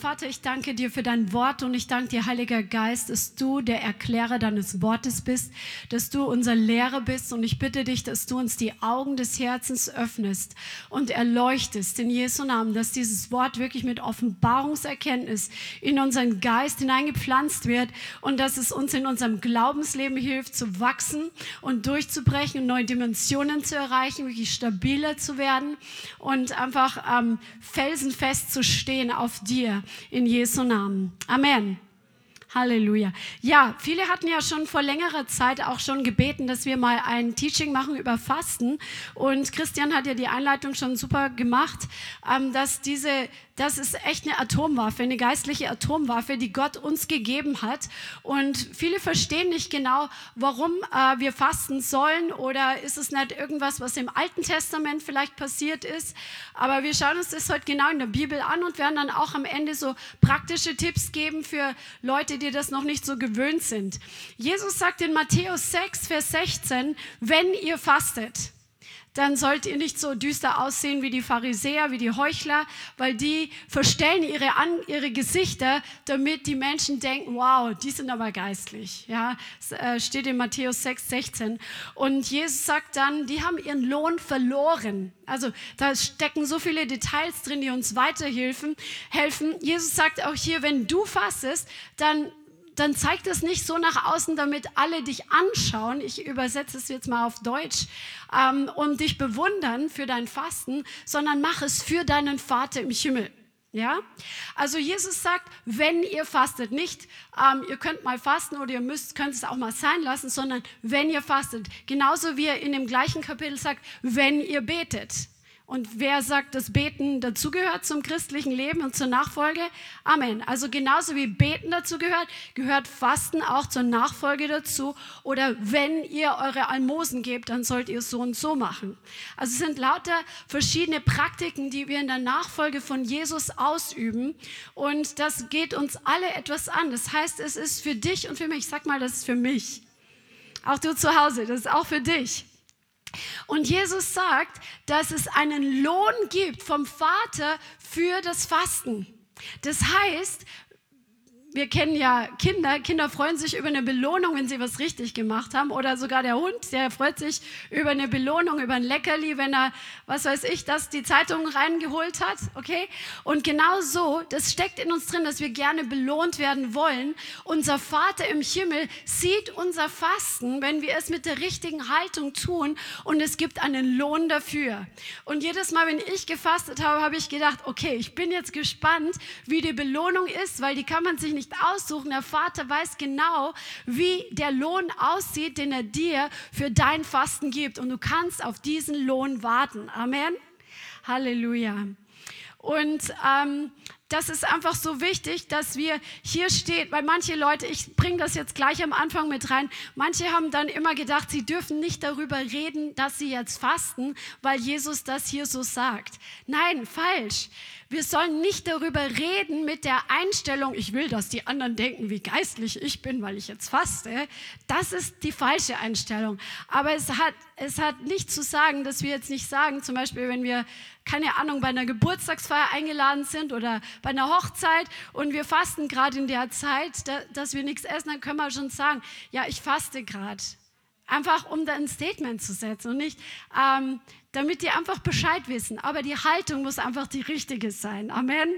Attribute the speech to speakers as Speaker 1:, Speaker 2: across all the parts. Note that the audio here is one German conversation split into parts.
Speaker 1: Vater, ich danke dir für dein Wort und ich danke dir, Heiliger Geist, dass du der Erklärer deines Wortes bist, dass du unser Lehrer bist. Und ich bitte dich, dass du uns die Augen des Herzens öffnest und erleuchtest in Jesu Namen, dass dieses Wort wirklich mit Offenbarungserkenntnis in unseren Geist hineingepflanzt wird und dass es uns in unserem Glaubensleben hilft zu wachsen und durchzubrechen und neue Dimensionen zu erreichen, wirklich stabiler zu werden und einfach ähm, felsenfest zu stehen auf dir in Jesu Namen. Amen. Halleluja. Ja, viele hatten ja schon vor längerer Zeit auch schon gebeten, dass wir mal ein Teaching machen über Fasten. Und Christian hat ja die Einleitung schon super gemacht, ähm, dass diese das ist echt eine Atomwaffe, eine geistliche Atomwaffe, die Gott uns gegeben hat. Und viele verstehen nicht genau, warum äh, wir fasten sollen oder ist es nicht irgendwas, was im Alten Testament vielleicht passiert ist. Aber wir schauen uns das heute genau in der Bibel an und werden dann auch am Ende so praktische Tipps geben für Leute, die das noch nicht so gewöhnt sind. Jesus sagt in Matthäus 6, Vers 16, wenn ihr fastet, dann sollt ihr nicht so düster aussehen wie die Pharisäer, wie die Heuchler, weil die verstellen ihre, An ihre Gesichter, damit die Menschen denken, wow, die sind aber geistlich. Ja, äh, steht in Matthäus 6, 16. Und Jesus sagt dann, die haben ihren Lohn verloren. Also da stecken so viele Details drin, die uns weiterhelfen. Helfen. Jesus sagt auch hier, wenn du fastest, dann dann zeig das nicht so nach außen, damit alle dich anschauen. Ich übersetze es jetzt mal auf Deutsch ähm, und dich bewundern für dein Fasten, sondern mach es für deinen Vater im Himmel. Ja, also Jesus sagt, wenn ihr fastet, nicht ähm, ihr könnt mal fasten oder ihr müsst, könnt es auch mal sein lassen, sondern wenn ihr fastet. Genauso wie er in dem gleichen Kapitel sagt, wenn ihr betet. Und wer sagt, dass Beten dazugehört zum christlichen Leben und zur Nachfolge? Amen. Also genauso wie Beten dazugehört, gehört Fasten auch zur Nachfolge dazu. Oder wenn ihr eure Almosen gebt, dann sollt ihr so und so machen. Also es sind lauter verschiedene Praktiken, die wir in der Nachfolge von Jesus ausüben. Und das geht uns alle etwas an. Das heißt, es ist für dich und für mich. Ich sag mal, das ist für mich. Auch du zu Hause, das ist auch für dich. Und Jesus sagt, dass es einen Lohn gibt vom Vater für das Fasten. Das heißt, wir kennen ja Kinder. Kinder freuen sich über eine Belohnung, wenn sie was richtig gemacht haben. Oder sogar der Hund, der freut sich über eine Belohnung, über ein Leckerli, wenn er, was weiß ich, das die Zeitung reingeholt hat. Okay? Und genau so, das steckt in uns drin, dass wir gerne belohnt werden wollen. Unser Vater im Himmel sieht unser Fasten, wenn wir es mit der richtigen Haltung tun. Und es gibt einen Lohn dafür. Und jedes Mal, wenn ich gefastet habe, habe ich gedacht, okay, ich bin jetzt gespannt, wie die Belohnung ist, weil die kann man sich nicht nicht aussuchen. Der Vater weiß genau, wie der Lohn aussieht, den er dir für dein Fasten gibt. Und du kannst auf diesen Lohn warten. Amen. Halleluja. Und ähm, das ist einfach so wichtig, dass wir hier steht, weil manche Leute, ich bringe das jetzt gleich am Anfang mit rein, manche haben dann immer gedacht, sie dürfen nicht darüber reden, dass sie jetzt fasten, weil Jesus das hier so sagt. Nein, falsch. Wir sollen nicht darüber reden mit der Einstellung, ich will, dass die anderen denken, wie geistlich ich bin, weil ich jetzt faste. Das ist die falsche Einstellung. Aber es hat, es hat nicht zu sagen, dass wir jetzt nicht sagen, zum Beispiel, wenn wir, keine Ahnung, bei einer Geburtstagsfeier eingeladen sind oder bei einer Hochzeit und wir fasten gerade in der Zeit, dass wir nichts essen, dann können wir schon sagen, ja, ich faste gerade. Einfach um da ein Statement zu setzen und nicht, ähm, damit die einfach Bescheid wissen. Aber die Haltung muss einfach die richtige sein. Amen.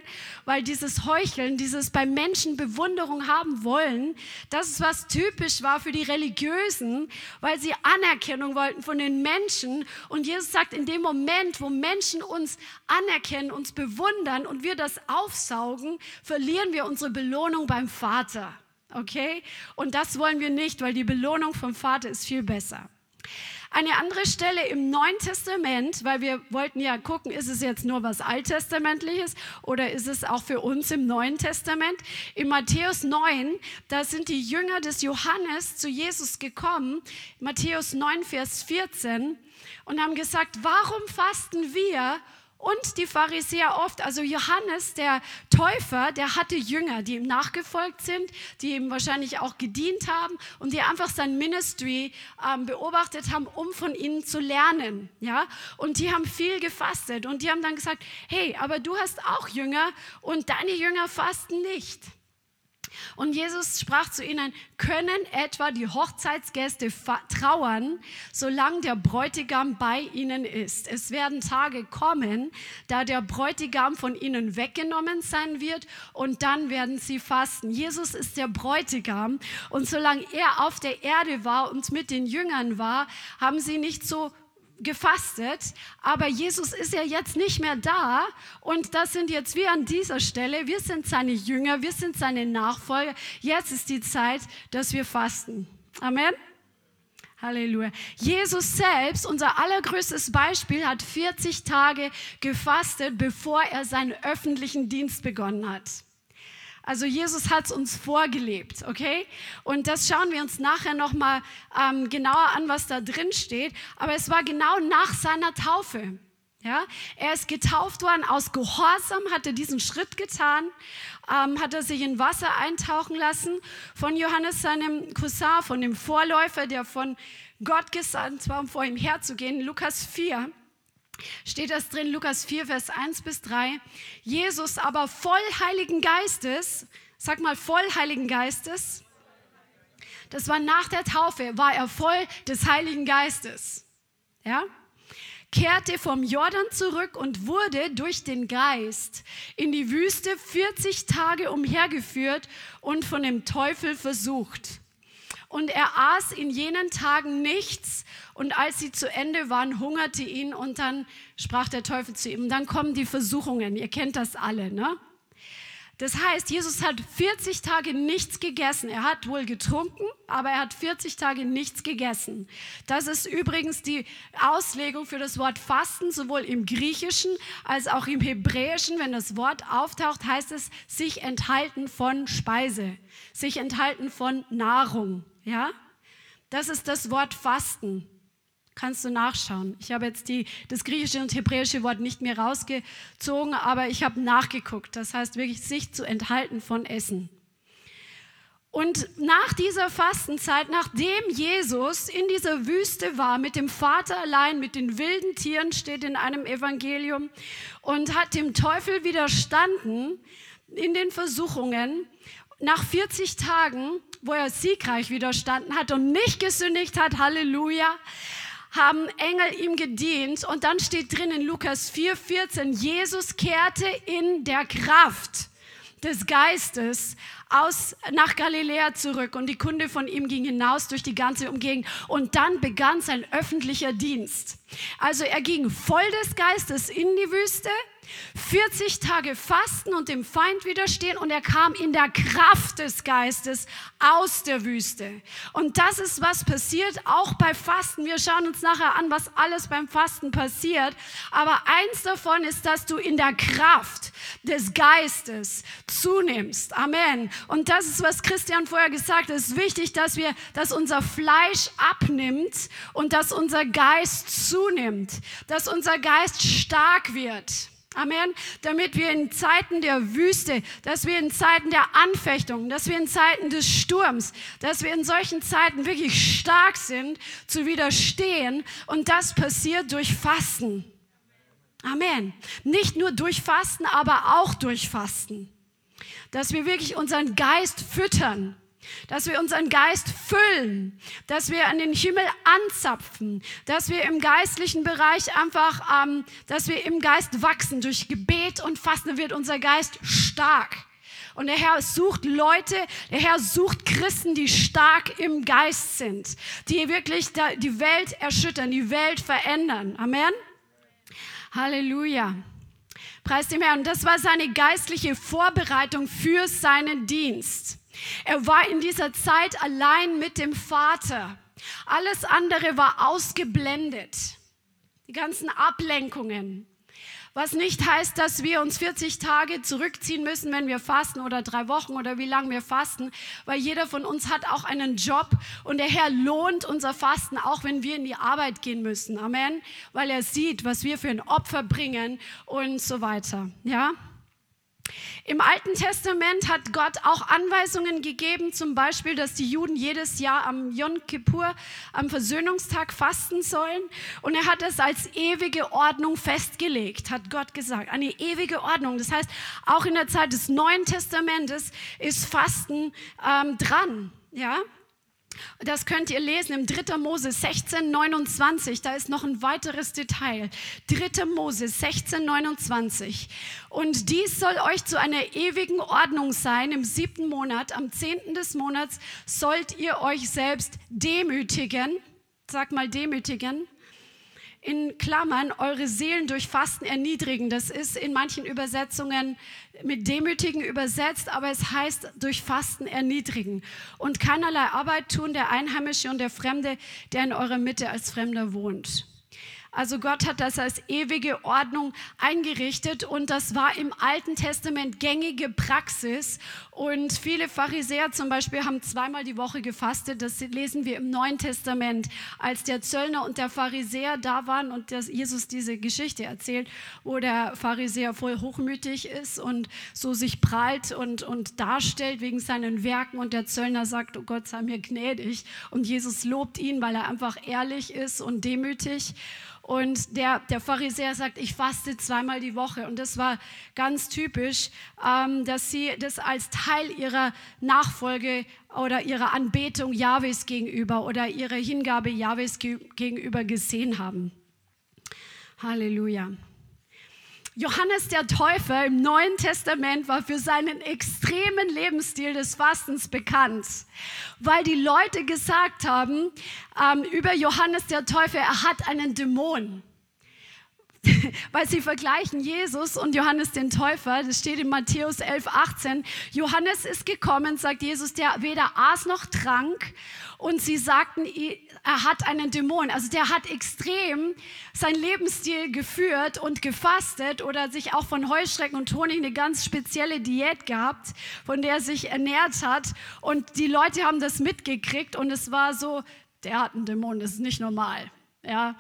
Speaker 1: Weil dieses Heucheln, dieses bei Menschen Bewunderung haben wollen, das ist was typisch war für die Religiösen, weil sie Anerkennung wollten von den Menschen. Und Jesus sagt, in dem Moment, wo Menschen uns anerkennen, uns bewundern und wir das aufsaugen, verlieren wir unsere Belohnung beim Vater. Okay? Und das wollen wir nicht, weil die Belohnung vom Vater ist viel besser. Eine andere Stelle im Neuen Testament, weil wir wollten ja gucken, ist es jetzt nur was Alttestamentliches oder ist es auch für uns im Neuen Testament? In Matthäus 9, da sind die Jünger des Johannes zu Jesus gekommen, Matthäus 9, Vers 14, und haben gesagt, warum fasten wir und die Pharisäer oft. Also Johannes, der Täufer, der hatte Jünger, die ihm nachgefolgt sind, die ihm wahrscheinlich auch gedient haben und die einfach sein Ministry ähm, beobachtet haben, um von ihnen zu lernen. Ja? Und die haben viel gefastet und die haben dann gesagt, hey, aber du hast auch Jünger und deine Jünger fasten nicht. Und Jesus sprach zu ihnen, können etwa die Hochzeitsgäste trauern, solange der Bräutigam bei ihnen ist. Es werden Tage kommen, da der Bräutigam von ihnen weggenommen sein wird und dann werden sie fasten. Jesus ist der Bräutigam und solange er auf der Erde war und mit den Jüngern war, haben sie nicht so gefastet, aber Jesus ist ja jetzt nicht mehr da und das sind jetzt wir an dieser Stelle, wir sind seine Jünger, wir sind seine Nachfolger. Jetzt ist die Zeit, dass wir fasten. Amen. Halleluja. Jesus selbst, unser allergrößtes Beispiel, hat 40 Tage gefastet, bevor er seinen öffentlichen Dienst begonnen hat. Also Jesus hat es uns vorgelebt, okay? Und das schauen wir uns nachher nochmal ähm, genauer an, was da drin steht. Aber es war genau nach seiner Taufe. Ja, er ist getauft worden aus Gehorsam, hat er diesen Schritt getan, ähm, hat er sich in Wasser eintauchen lassen von Johannes, seinem Cousin, von dem Vorläufer, der von Gott gesandt war, um vor ihm herzugehen. Lukas 4 steht das drin, Lukas 4, Vers 1 bis 3. Jesus aber voll Heiligen Geistes, sag mal voll Heiligen Geistes, das war nach der Taufe, war er voll des Heiligen Geistes. Ja? kehrte vom Jordan zurück und wurde durch den Geist in die Wüste 40 Tage umhergeführt und von dem Teufel versucht. Und er aß in jenen Tagen nichts. Und als sie zu Ende waren, hungerte ihn. Und dann sprach der Teufel zu ihm. Und dann kommen die Versuchungen. Ihr kennt das alle, ne? Das heißt, Jesus hat 40 Tage nichts gegessen. Er hat wohl getrunken, aber er hat 40 Tage nichts gegessen. Das ist übrigens die Auslegung für das Wort Fasten, sowohl im Griechischen als auch im Hebräischen. Wenn das Wort auftaucht, heißt es sich enthalten von Speise, sich enthalten von Nahrung. Ja? Das ist das Wort Fasten. Kannst du nachschauen. Ich habe jetzt die, das griechische und hebräische Wort nicht mehr rausgezogen, aber ich habe nachgeguckt. Das heißt wirklich, sich zu enthalten von Essen. Und nach dieser Fastenzeit, nachdem Jesus in dieser Wüste war, mit dem Vater allein, mit den wilden Tieren, steht in einem Evangelium, und hat dem Teufel widerstanden in den Versuchungen, nach 40 Tagen wo er siegreich widerstanden hat und nicht gesündigt hat, Halleluja, haben Engel ihm gedient. Und dann steht drin in Lukas 4,14, Jesus kehrte in der Kraft des Geistes aus, nach Galiläa zurück und die Kunde von ihm ging hinaus durch die ganze Umgegend und dann begann sein öffentlicher Dienst. Also er ging voll des Geistes in die Wüste, 40 Tage fasten und dem Feind widerstehen und er kam in der Kraft des Geistes aus der Wüste. Und das ist, was passiert auch bei Fasten. Wir schauen uns nachher an, was alles beim Fasten passiert. Aber eins davon ist, dass du in der Kraft des Geistes zunimmst. Amen. Und das ist, was Christian vorher gesagt hat. Es ist wichtig, dass wir, dass unser Fleisch abnimmt und dass unser Geist zunimmt, dass unser Geist stark wird. Amen. Damit wir in Zeiten der Wüste, dass wir in Zeiten der Anfechtung, dass wir in Zeiten des Sturms, dass wir in solchen Zeiten wirklich stark sind, zu widerstehen. Und das passiert durch Fasten. Amen. Nicht nur durch Fasten, aber auch durch Fasten. Dass wir wirklich unseren Geist füttern dass wir unseren Geist füllen, dass wir an den Himmel anzapfen, dass wir im geistlichen Bereich einfach, ähm, dass wir im Geist wachsen. Durch Gebet und Fasten wird unser Geist stark. Und der Herr sucht Leute, der Herr sucht Christen, die stark im Geist sind, die wirklich die Welt erschüttern, die Welt verändern. Amen. Halleluja. Preis dem Herrn. Und das war seine geistliche Vorbereitung für seinen Dienst. Er war in dieser Zeit allein mit dem Vater. Alles andere war ausgeblendet. Die ganzen Ablenkungen Was nicht heißt, dass wir uns 40 Tage zurückziehen müssen, wenn wir fasten oder drei Wochen oder wie lange wir fasten, weil jeder von uns hat auch einen Job und der Herr lohnt unser Fasten, auch wenn wir in die Arbeit gehen müssen. Amen. Weil er sieht, was wir für ein Opfer bringen und so weiter. Ja. Im Alten Testament hat Gott auch Anweisungen gegeben, zum Beispiel, dass die Juden jedes Jahr am Yom Kippur, am Versöhnungstag fasten sollen. Und er hat es als ewige Ordnung festgelegt, hat Gott gesagt. Eine ewige Ordnung. Das heißt, auch in der Zeit des Neuen Testamentes ist Fasten ähm, dran. Ja, das könnt ihr lesen im 3. Mose 16, 29. Da ist noch ein weiteres Detail. 3. Mose 16, 29. Und dies soll euch zu einer ewigen Ordnung sein. Im siebten Monat, am zehnten des Monats, sollt ihr euch selbst demütigen. Sag mal demütigen in Klammern eure Seelen durch Fasten erniedrigen. Das ist in manchen Übersetzungen mit demütigen übersetzt, aber es heißt durch Fasten erniedrigen und keinerlei Arbeit tun der Einheimische und der Fremde, der in eurer Mitte als Fremder wohnt. Also Gott hat das als ewige Ordnung eingerichtet und das war im Alten Testament gängige Praxis. Und viele Pharisäer zum Beispiel haben zweimal die Woche gefastet. Das lesen wir im Neuen Testament, als der Zöllner und der Pharisäer da waren und Jesus diese Geschichte erzählt, wo der Pharisäer voll hochmütig ist und so sich prahlt und, und darstellt wegen seinen Werken und der Zöllner sagt, oh Gott sei mir gnädig. Und Jesus lobt ihn, weil er einfach ehrlich ist und demütig. Und der, der Pharisäer sagt, ich faste zweimal die Woche. Und das war ganz typisch, ähm, dass sie das als Teil ihrer Nachfolge oder ihrer Anbetung Jahwes gegenüber oder ihrer Hingabe Jahwes gegenüber gesehen haben. Halleluja. Johannes der Täufer im Neuen Testament war für seinen extremen Lebensstil des Fastens bekannt, weil die Leute gesagt haben ähm, über Johannes der Täufer, er hat einen Dämon. weil sie vergleichen Jesus und Johannes den Täufer. Das steht in Matthäus 11, 18. Johannes ist gekommen, sagt Jesus, der weder aß noch trank. Und sie sagten, er hat einen Dämon. Also der hat extrem sein Lebensstil geführt und gefastet oder sich auch von Heuschrecken und Honig eine ganz spezielle Diät gehabt, von der er sich ernährt hat. Und die Leute haben das mitgekriegt und es war so, der hat einen Dämon, das ist nicht normal. Ja.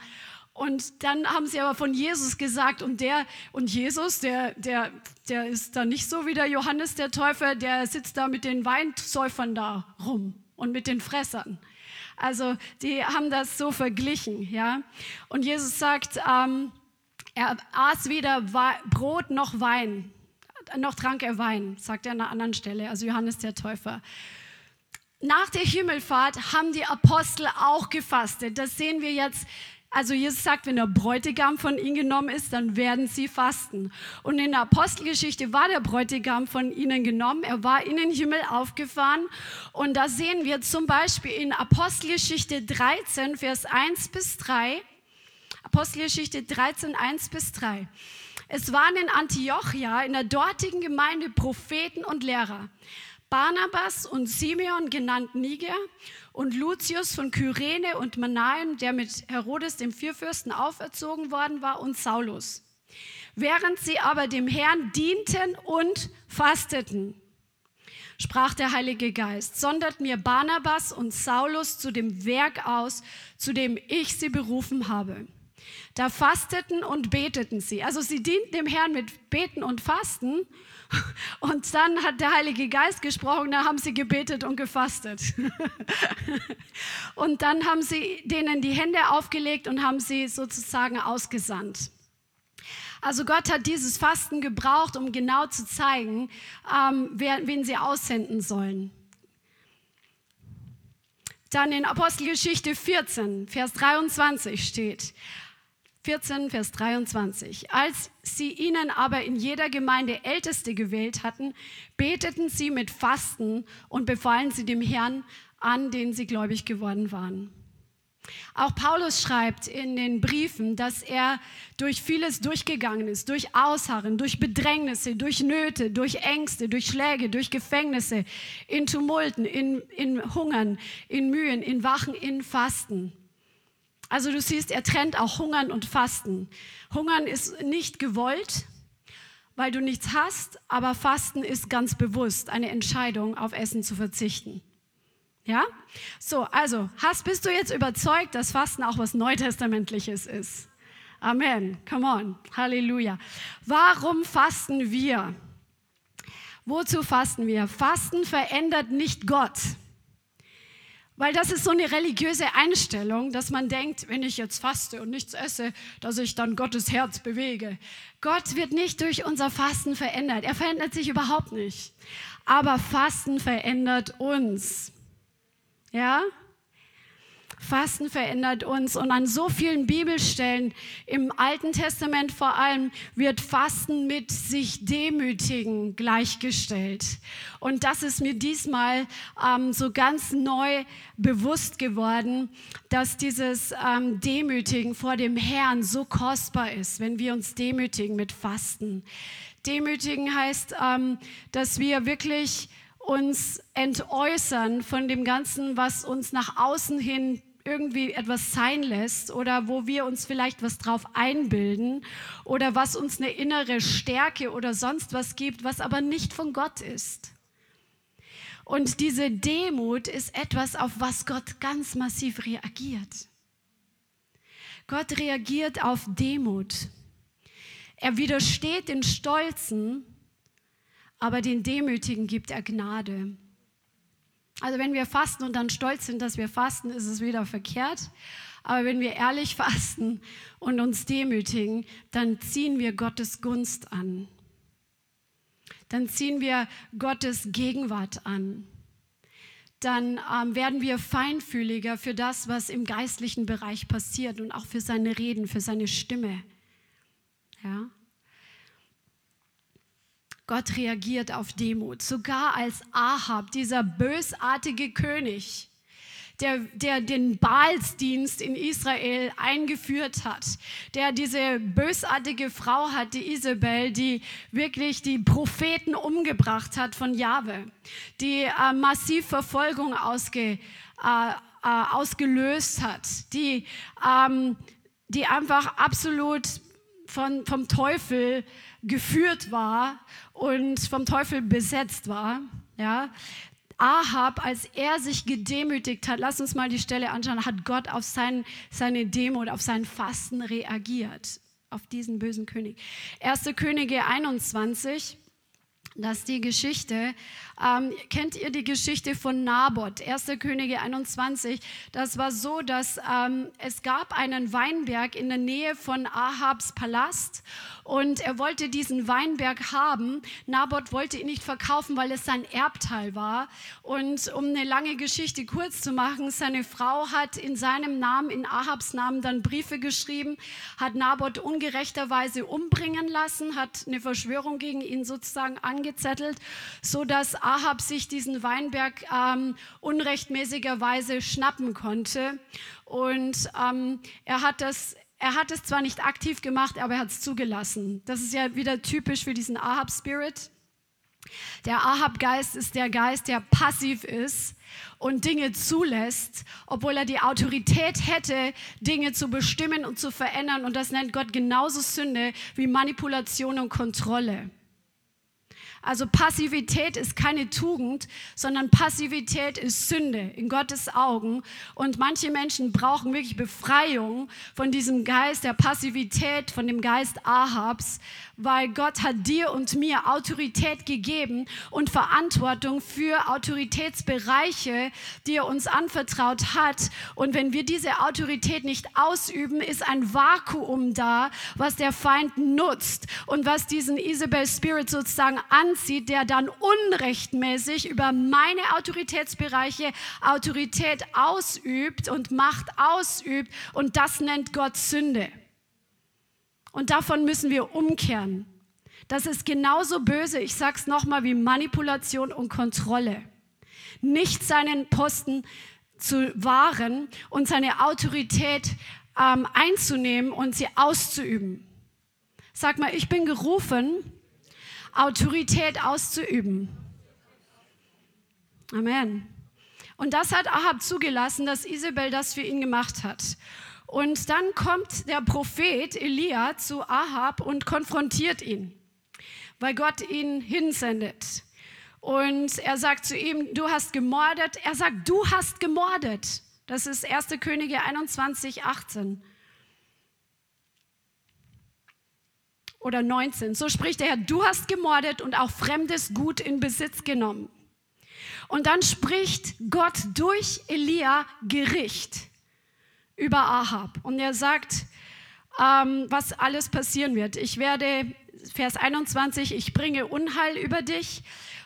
Speaker 1: Und dann haben sie aber von Jesus gesagt und der und Jesus, der, der, der ist da nicht so wie der Johannes der Täufer, der sitzt da mit den Weinsäufern da rum und mit den Fressern. Also die haben das so verglichen, ja. Und Jesus sagt, ähm, er aß weder Brot noch Wein, noch trank er Wein, sagt er an einer anderen Stelle, also Johannes der Täufer. Nach der Himmelfahrt haben die Apostel auch gefastet. Das sehen wir jetzt also Jesus sagt, wenn der Bräutigam von ihnen genommen ist, dann werden sie fasten. Und in der Apostelgeschichte war der Bräutigam von ihnen genommen. Er war in den Himmel aufgefahren. Und da sehen wir zum Beispiel in Apostelgeschichte 13, Vers 1 bis 3. Apostelgeschichte 13, 1 bis 3. Es waren in Antiochia, in der dortigen Gemeinde, Propheten und Lehrer. Barnabas und Simeon, genannt Niger, und Lucius von Kyrene und Manaim, der mit Herodes dem Vierfürsten auferzogen worden war, und Saulus. Während sie aber dem Herrn dienten und fasteten, sprach der Heilige Geist, sondert mir Barnabas und Saulus zu dem Werk aus, zu dem ich sie berufen habe. Da fasteten und beteten sie. Also sie dienten dem Herrn mit Beten und Fasten und dann hat der Heilige Geist gesprochen, da haben sie gebetet und gefastet. und dann haben sie denen die Hände aufgelegt und haben sie sozusagen ausgesandt. Also Gott hat dieses Fasten gebraucht, um genau zu zeigen, ähm, wer, wen sie aussenden sollen. Dann in Apostelgeschichte 14, Vers 23 steht, 14, Vers 23. Als sie ihnen aber in jeder Gemeinde Älteste gewählt hatten, beteten sie mit Fasten und befahlen sie dem Herrn an, den sie gläubig geworden waren. Auch Paulus schreibt in den Briefen, dass er durch vieles durchgegangen ist, durch Ausharren, durch Bedrängnisse, durch Nöte, durch Ängste, durch Schläge, durch Gefängnisse, in Tumulten, in, in Hungern, in Mühen, in Wachen, in Fasten. Also du siehst, er trennt auch Hungern und Fasten. Hungern ist nicht gewollt, weil du nichts hast, aber Fasten ist ganz bewusst eine Entscheidung, auf Essen zu verzichten. Ja? So, also, hast, bist du jetzt überzeugt, dass Fasten auch was Neutestamentliches ist? Amen. Come on. Halleluja. Warum fasten wir? Wozu fasten wir? Fasten verändert nicht Gott. Weil das ist so eine religiöse Einstellung, dass man denkt, wenn ich jetzt faste und nichts esse, dass ich dann Gottes Herz bewege. Gott wird nicht durch unser Fasten verändert. Er verändert sich überhaupt nicht. Aber Fasten verändert uns. Ja? Fasten verändert uns und an so vielen Bibelstellen im Alten Testament vor allem wird Fasten mit sich demütigen gleichgestellt. Und das ist mir diesmal ähm, so ganz neu bewusst geworden, dass dieses ähm, Demütigen vor dem Herrn so kostbar ist, wenn wir uns demütigen mit Fasten. Demütigen heißt, ähm, dass wir wirklich uns entäußern von dem Ganzen, was uns nach außen hin irgendwie etwas sein lässt oder wo wir uns vielleicht was drauf einbilden oder was uns eine innere Stärke oder sonst was gibt, was aber nicht von Gott ist. Und diese Demut ist etwas, auf was Gott ganz massiv reagiert. Gott reagiert auf Demut. Er widersteht den Stolzen, aber den Demütigen gibt er Gnade. Also wenn wir fasten und dann stolz sind, dass wir fasten, ist es wieder verkehrt. Aber wenn wir ehrlich fasten und uns demütigen, dann ziehen wir Gottes Gunst an. Dann ziehen wir Gottes Gegenwart an. Dann ähm, werden wir feinfühliger für das, was im geistlichen Bereich passiert und auch für seine Reden, für seine Stimme. Ja? Gott reagiert auf Demut, sogar als Ahab, dieser bösartige König, der, der den Baalsdienst in Israel eingeführt hat, der diese bösartige Frau hat, die Isabel, die wirklich die Propheten umgebracht hat von Jahwe, die äh, massiv Verfolgung ausge, äh, äh, ausgelöst hat, die, ähm, die einfach absolut von, vom Teufel geführt war und vom Teufel besetzt war. Ja, Ahab, als er sich gedemütigt hat, lass uns mal die Stelle anschauen, hat Gott auf sein, seine Demut, auf sein Fasten reagiert, auf diesen bösen König. 1. Könige 21, das ist die Geschichte. Ähm, kennt ihr die Geschichte von Naboth, 1. Könige 21? Das war so, dass ähm, es gab einen Weinberg in der Nähe von Ahabs Palast und er wollte diesen Weinberg haben. Naboth wollte ihn nicht verkaufen, weil es sein Erbteil war. Und um eine lange Geschichte kurz zu machen, seine Frau hat in seinem Namen, in Ahabs Namen dann Briefe geschrieben, hat Naboth ungerechterweise umbringen lassen, hat eine Verschwörung gegen ihn sozusagen angezettelt, so dass Ahab sich diesen Weinberg ähm, unrechtmäßigerweise schnappen konnte. Und ähm, er hat das er hat es zwar nicht aktiv gemacht, aber er hat es zugelassen. Das ist ja wieder typisch für diesen Ahab-Spirit. Der Ahab-Geist ist der Geist, der passiv ist und Dinge zulässt, obwohl er die Autorität hätte, Dinge zu bestimmen und zu verändern. Und das nennt Gott genauso Sünde wie Manipulation und Kontrolle. Also Passivität ist keine Tugend, sondern Passivität ist Sünde in Gottes Augen. Und manche Menschen brauchen wirklich Befreiung von diesem Geist der Passivität, von dem Geist Ahabs, weil Gott hat dir und mir Autorität gegeben und Verantwortung für Autoritätsbereiche, die er uns anvertraut hat. Und wenn wir diese Autorität nicht ausüben, ist ein Vakuum da, was der Feind nutzt und was diesen Isabel Spirit sozusagen anzieht, der dann unrechtmäßig über meine Autoritätsbereiche Autorität ausübt und Macht ausübt. Und das nennt Gott Sünde. Und davon müssen wir umkehren. Das ist genauso böse, ich sage es nochmal, wie Manipulation und Kontrolle. Nicht seinen Posten zu wahren und seine Autorität ähm, einzunehmen und sie auszuüben. Sag mal, ich bin gerufen, Autorität auszuüben. Amen. Und das hat Ahab zugelassen, dass Isabel das für ihn gemacht hat. Und dann kommt der Prophet Elia zu Ahab und konfrontiert ihn, weil Gott ihn hinsendet. Und er sagt zu ihm, du hast gemordet. Er sagt, du hast gemordet. Das ist 1. Könige 21, 18. Oder 19. So spricht der Herr, du hast gemordet und auch fremdes Gut in Besitz genommen. Und dann spricht Gott durch Elia Gericht über Ahab. Und er sagt, ähm, was alles passieren wird. Ich werde, Vers 21, ich bringe Unheil über dich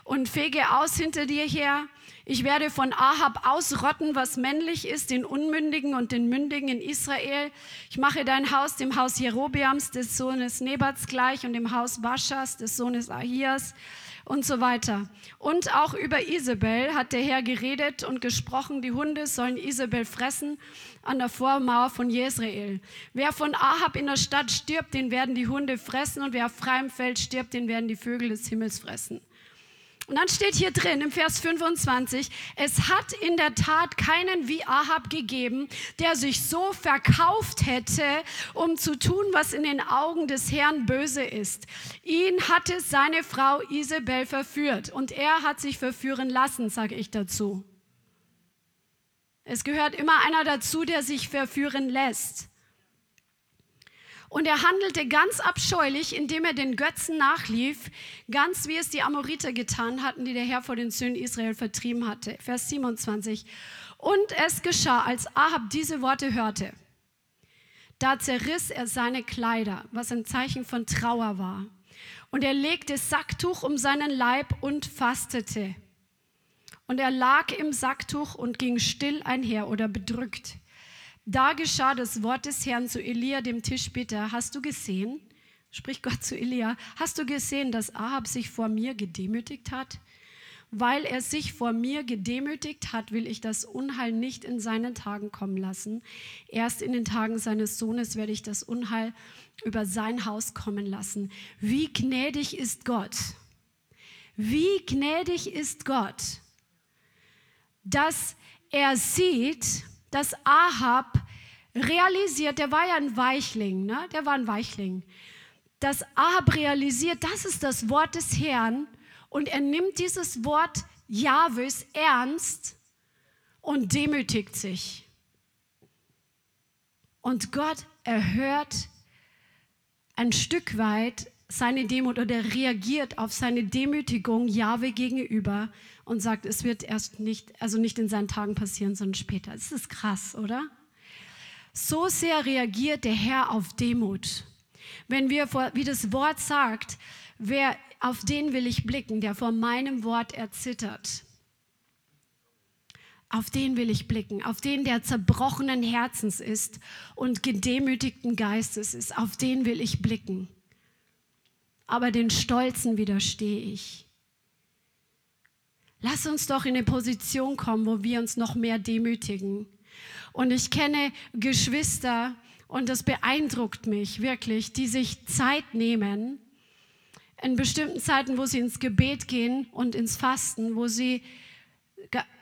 Speaker 1: und fege aus hinter dir her. Ich werde von Ahab ausrotten, was männlich ist, den Unmündigen und den Mündigen in Israel. Ich mache dein Haus dem Haus Jerobeams, des Sohnes Nebats gleich, und dem Haus Baschas, des Sohnes Ahias und so weiter. Und auch über Isabel hat der Herr geredet und gesprochen, die Hunde sollen Isabel fressen an der Vormauer von Jezreel. Wer von Ahab in der Stadt stirbt, den werden die Hunde fressen und wer auf freiem Feld stirbt, den werden die Vögel des Himmels fressen. Und dann steht hier drin im Vers 25, es hat in der Tat keinen wie Ahab gegeben, der sich so verkauft hätte, um zu tun, was in den Augen des Herrn böse ist. Ihn hatte seine Frau Isabel verführt und er hat sich verführen lassen, sage ich dazu. Es gehört immer einer dazu, der sich verführen lässt. Und er handelte ganz abscheulich, indem er den Götzen nachlief, ganz wie es die Amoriter getan hatten, die der Herr vor den Söhnen Israel vertrieben hatte. Vers 27. Und es geschah, als Ahab diese Worte hörte, da zerriss er seine Kleider, was ein Zeichen von Trauer war. Und er legte Sacktuch um seinen Leib und fastete. Und er lag im Sacktuch und ging still einher oder bedrückt. Da geschah das Wort des Herrn zu Elia, dem Tischbeter. Hast du gesehen, spricht Gott zu Elia, hast du gesehen, dass Ahab sich vor mir gedemütigt hat? Weil er sich vor mir gedemütigt hat, will ich das Unheil nicht in seinen Tagen kommen lassen. Erst in den Tagen seines Sohnes werde ich das Unheil über sein Haus kommen lassen. Wie gnädig ist Gott? Wie gnädig ist Gott, dass er sieht, dass Ahab realisiert, der war ja ein Weichling, ne? der war ein Weichling, dass Ahab realisiert, das ist das Wort des Herrn und er nimmt dieses Wort Jahwes ernst und demütigt sich. Und Gott erhört ein Stück weit seine Demut oder reagiert auf seine Demütigung Jahwe gegenüber und sagt, es wird erst nicht, also nicht in seinen Tagen passieren, sondern später. Das ist krass, oder? So sehr reagiert der Herr auf Demut. Wenn wir, vor, wie das Wort sagt, wer, auf den will ich blicken, der vor meinem Wort erzittert. Auf den will ich blicken, auf den, der zerbrochenen Herzens ist und gedemütigten Geistes ist. Auf den will ich blicken. Aber den Stolzen widerstehe ich. Lass uns doch in eine Position kommen, wo wir uns noch mehr demütigen. Und ich kenne Geschwister, und das beeindruckt mich wirklich, die sich Zeit nehmen, in bestimmten Zeiten, wo sie ins Gebet gehen und ins Fasten, wo sie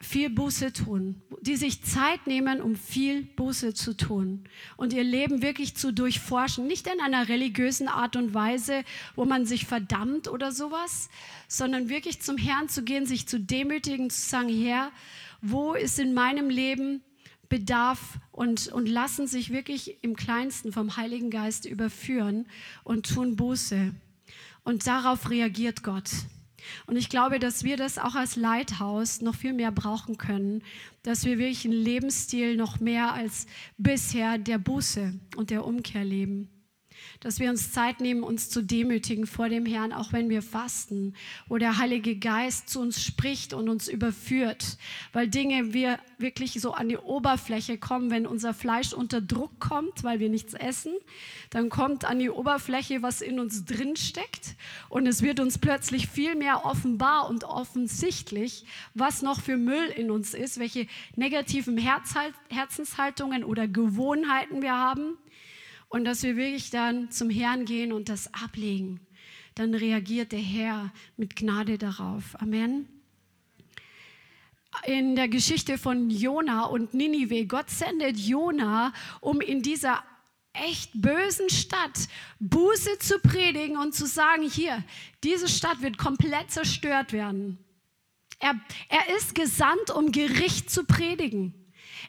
Speaker 1: viel Buße tun, die sich Zeit nehmen, um viel Buße zu tun und ihr Leben wirklich zu durchforschen. Nicht in einer religiösen Art und Weise, wo man sich verdammt oder sowas, sondern wirklich zum Herrn zu gehen, sich zu demütigen, zu sagen, Herr, wo ist in meinem Leben Bedarf und, und lassen sich wirklich im kleinsten vom Heiligen Geist überführen und tun Buße. Und darauf reagiert Gott. Und ich glaube, dass wir das auch als Leithaus noch viel mehr brauchen können, dass wir wirklich einen Lebensstil noch mehr als bisher der Buße und der Umkehr leben dass wir uns Zeit nehmen, uns zu demütigen vor dem Herrn, auch wenn wir fasten, wo der Heilige Geist zu uns spricht und uns überführt, weil Dinge wir wirklich so an die Oberfläche kommen, wenn unser Fleisch unter Druck kommt, weil wir nichts essen, dann kommt an die Oberfläche, was in uns drin steckt. Und es wird uns plötzlich viel mehr offenbar und offensichtlich, was noch für Müll in uns ist, welche negativen Herzenshaltungen oder Gewohnheiten wir haben und dass wir wirklich dann zum Herrn gehen und das ablegen. Dann reagiert der Herr mit Gnade darauf. Amen. in der Geschichte von Jona und Ninive. Gott sendet Jona, um in dieser echt bösen Stadt Buße zu predigen und zu sagen, hier, diese Stadt wird komplett zerstört werden. Er, er ist gesandt, um Gericht zu predigen.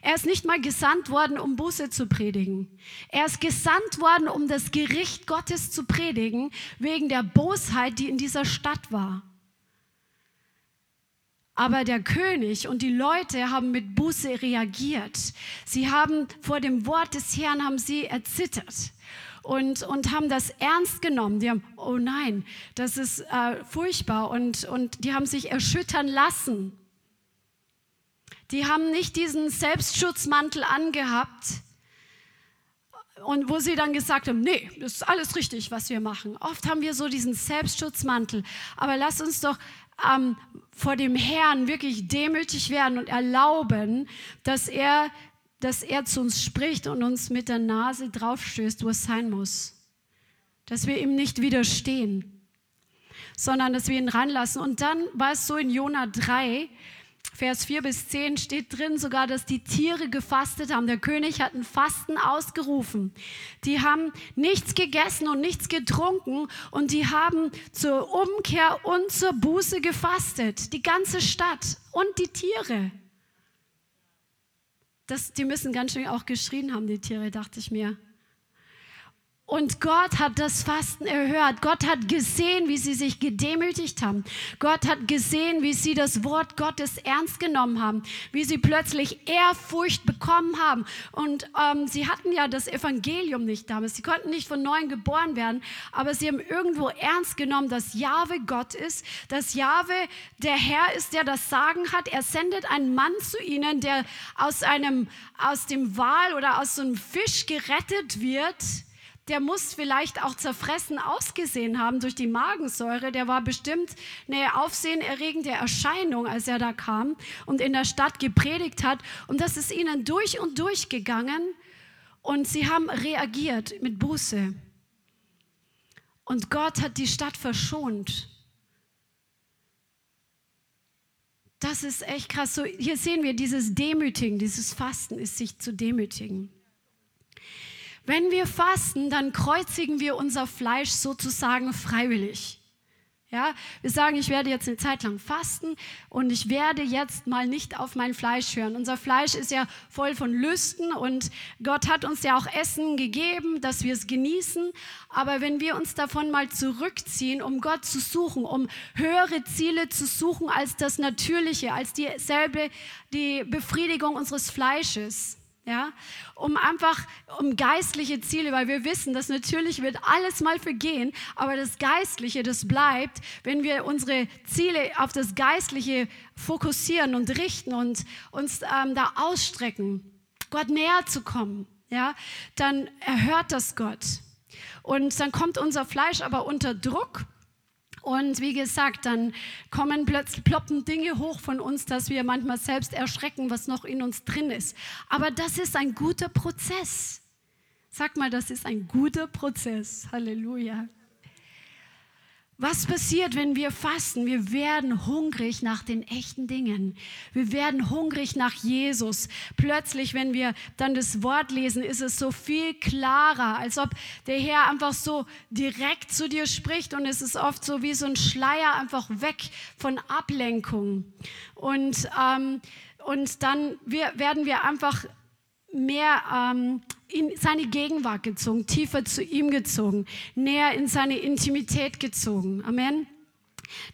Speaker 1: Er ist nicht mal gesandt worden, um Buße zu predigen. Er ist gesandt worden, um das Gericht Gottes zu predigen, wegen der Bosheit, die in dieser Stadt war. Aber der König und die Leute haben mit Buße reagiert. Sie haben vor dem Wort des Herrn haben sie erzittert und, und haben das ernst genommen. Die haben, oh nein, das ist äh, furchtbar und, und die haben sich erschüttern lassen. Die haben nicht diesen Selbstschutzmantel angehabt und wo sie dann gesagt haben, nee, das ist alles richtig, was wir machen. Oft haben wir so diesen Selbstschutzmantel, aber lass uns doch ähm, vor dem Herrn wirklich demütig werden und erlauben, dass er, dass er zu uns spricht und uns mit der Nase draufstößt, wo es sein muss. Dass wir ihm nicht widerstehen, sondern dass wir ihn ranlassen. Und dann war es so in Jona 3, Vers 4 bis 10 steht drin sogar, dass die Tiere gefastet haben. Der König hat ein Fasten ausgerufen. Die haben nichts gegessen und nichts getrunken und die haben zur Umkehr und zur Buße gefastet. Die ganze Stadt und die Tiere. Das, die müssen ganz schön auch geschrien haben, die Tiere, dachte ich mir. Und Gott hat das Fasten erhört. Gott hat gesehen, wie sie sich gedemütigt haben. Gott hat gesehen, wie sie das Wort Gottes ernst genommen haben, wie sie plötzlich Ehrfurcht bekommen haben. Und ähm, sie hatten ja das Evangelium nicht damals. Sie konnten nicht von neuem geboren werden, aber sie haben irgendwo ernst genommen, dass Jahwe Gott ist, dass Jahwe der Herr ist, der das Sagen hat. Er sendet einen Mann zu ihnen, der aus einem, aus dem Wal oder aus so einem Fisch gerettet wird der muss vielleicht auch zerfressen ausgesehen haben durch die Magensäure. Der war bestimmt eine aufsehenerregende Erscheinung, als er da kam und in der Stadt gepredigt hat. Und das ist ihnen durch und durch gegangen. Und sie haben reagiert mit Buße. Und Gott hat die Stadt verschont. Das ist echt krass. So, hier sehen wir dieses Demütigen, dieses Fasten ist sich zu demütigen. Wenn wir fasten, dann kreuzigen wir unser Fleisch sozusagen freiwillig. Ja, wir sagen, ich werde jetzt eine Zeit lang fasten und ich werde jetzt mal nicht auf mein Fleisch hören. Unser Fleisch ist ja voll von Lüsten und Gott hat uns ja auch Essen gegeben, dass wir es genießen. Aber wenn wir uns davon mal zurückziehen, um Gott zu suchen, um höhere Ziele zu suchen als das Natürliche, als dieselbe, die Befriedigung unseres Fleisches, ja, um einfach um geistliche Ziele, weil wir wissen, dass natürlich wird alles mal vergehen, aber das Geistliche, das bleibt, wenn wir unsere Ziele auf das Geistliche fokussieren und richten und uns ähm, da ausstrecken, Gott näher zu kommen, ja, dann erhört das Gott. Und dann kommt unser Fleisch aber unter Druck und wie gesagt, dann kommen plötzlich ploppen Dinge hoch von uns, dass wir manchmal selbst erschrecken, was noch in uns drin ist. Aber das ist ein guter Prozess. Sag mal, das ist ein guter Prozess. Halleluja. Was passiert, wenn wir fasten? Wir werden hungrig nach den echten Dingen. Wir werden hungrig nach Jesus. Plötzlich, wenn wir dann das Wort lesen, ist es so viel klarer, als ob der Herr einfach so direkt zu dir spricht und es ist oft so wie so ein Schleier einfach weg von Ablenkung. Und, ähm, und dann wir, werden wir einfach mehr ähm, in seine Gegenwart gezogen, tiefer zu ihm gezogen, näher in seine Intimität gezogen. Amen.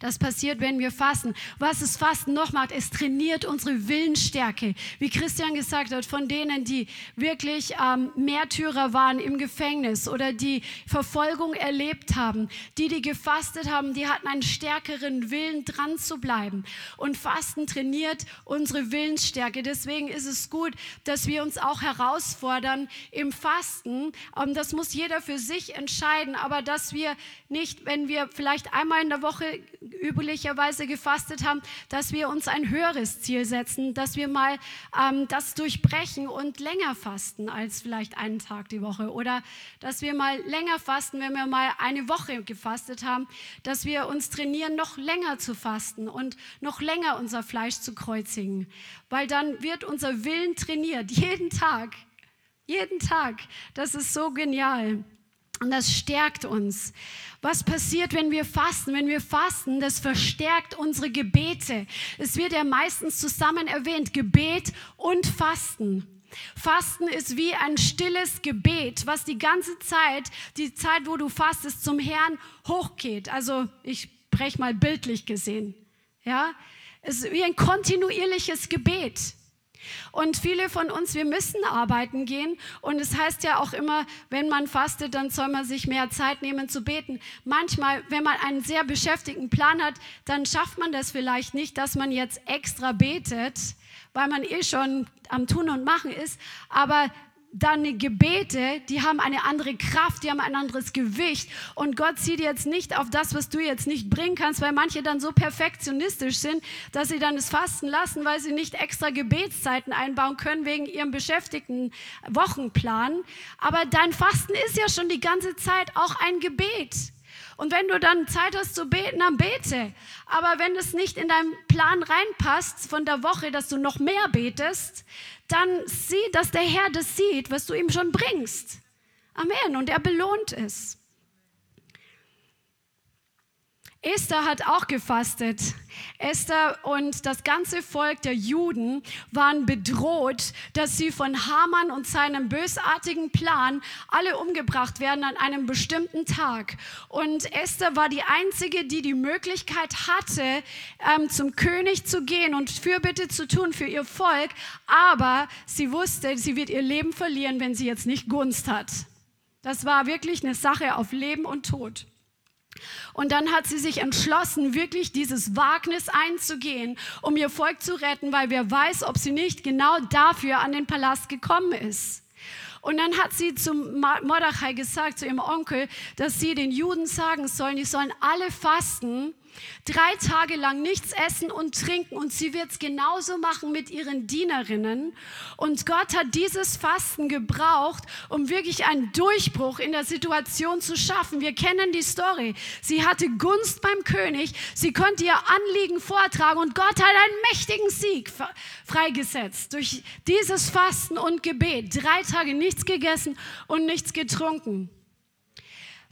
Speaker 1: Das passiert, wenn wir fasten. Was das Fasten noch macht, es trainiert unsere Willensstärke. Wie Christian gesagt hat, von denen, die wirklich ähm, Märtyrer waren im Gefängnis oder die Verfolgung erlebt haben, die, die gefastet haben, die hatten einen stärkeren Willen, dran zu bleiben. Und Fasten trainiert unsere Willensstärke. Deswegen ist es gut, dass wir uns auch herausfordern im Fasten. Ähm, das muss jeder für sich entscheiden, aber dass wir nicht, wenn wir vielleicht einmal in der Woche üblicherweise gefastet haben, dass wir uns ein höheres Ziel setzen, dass wir mal ähm, das durchbrechen und länger fasten als vielleicht einen Tag die Woche oder dass wir mal länger fasten, wenn wir mal eine Woche gefastet haben, dass wir uns trainieren, noch länger zu fasten und noch länger unser Fleisch zu kreuzigen, weil dann wird unser Willen trainiert, jeden Tag. Jeden Tag. Das ist so genial. Und das stärkt uns. Was passiert, wenn wir fasten? Wenn wir fasten, das verstärkt unsere Gebete. Es wird ja meistens zusammen erwähnt, Gebet und Fasten. Fasten ist wie ein stilles Gebet, was die ganze Zeit, die Zeit, wo du fastest, zum Herrn hochgeht. Also ich breche mal bildlich gesehen. Ja, es ist wie ein kontinuierliches Gebet. Und viele von uns, wir müssen arbeiten gehen. Und es heißt ja auch immer, wenn man fastet, dann soll man sich mehr Zeit nehmen zu beten. Manchmal, wenn man einen sehr beschäftigten Plan hat, dann schafft man das vielleicht nicht, dass man jetzt extra betet, weil man eh schon am Tun und Machen ist. Aber deine Gebete, die haben eine andere Kraft, die haben ein anderes Gewicht. Und Gott sieht jetzt nicht auf das, was du jetzt nicht bringen kannst, weil manche dann so perfektionistisch sind, dass sie dann das Fasten lassen, weil sie nicht extra Gebetszeiten einbauen können wegen ihrem beschäftigten Wochenplan. Aber dein Fasten ist ja schon die ganze Zeit auch ein Gebet. Und wenn du dann Zeit hast zu beten, dann bete. Aber wenn es nicht in deinen Plan reinpasst von der Woche, dass du noch mehr betest, dann sieh, dass der Herr das sieht, was du ihm schon bringst. Amen. Und er belohnt es. Esther hat auch gefastet. Esther und das ganze Volk der Juden waren bedroht, dass sie von Haman und seinem bösartigen Plan alle umgebracht werden an einem bestimmten Tag. Und Esther war die einzige, die die Möglichkeit hatte, ähm, zum König zu gehen und Fürbitte zu tun für ihr Volk. Aber sie wusste, sie wird ihr Leben verlieren, wenn sie jetzt nicht Gunst hat. Das war wirklich eine Sache auf Leben und Tod. Und dann hat sie sich entschlossen, wirklich dieses Wagnis einzugehen, um ihr Volk zu retten, weil wer weiß, ob sie nicht genau dafür an den Palast gekommen ist. Und dann hat sie zum Mordechai gesagt, zu ihrem Onkel, dass sie den Juden sagen sollen, die sollen alle fasten Drei Tage lang nichts essen und trinken und sie wird es genauso machen mit ihren Dienerinnen. Und Gott hat dieses Fasten gebraucht, um wirklich einen Durchbruch in der Situation zu schaffen. Wir kennen die Story. Sie hatte Gunst beim König, sie konnte ihr Anliegen vortragen und Gott hat einen mächtigen Sieg freigesetzt durch dieses Fasten und Gebet. Drei Tage nichts gegessen und nichts getrunken.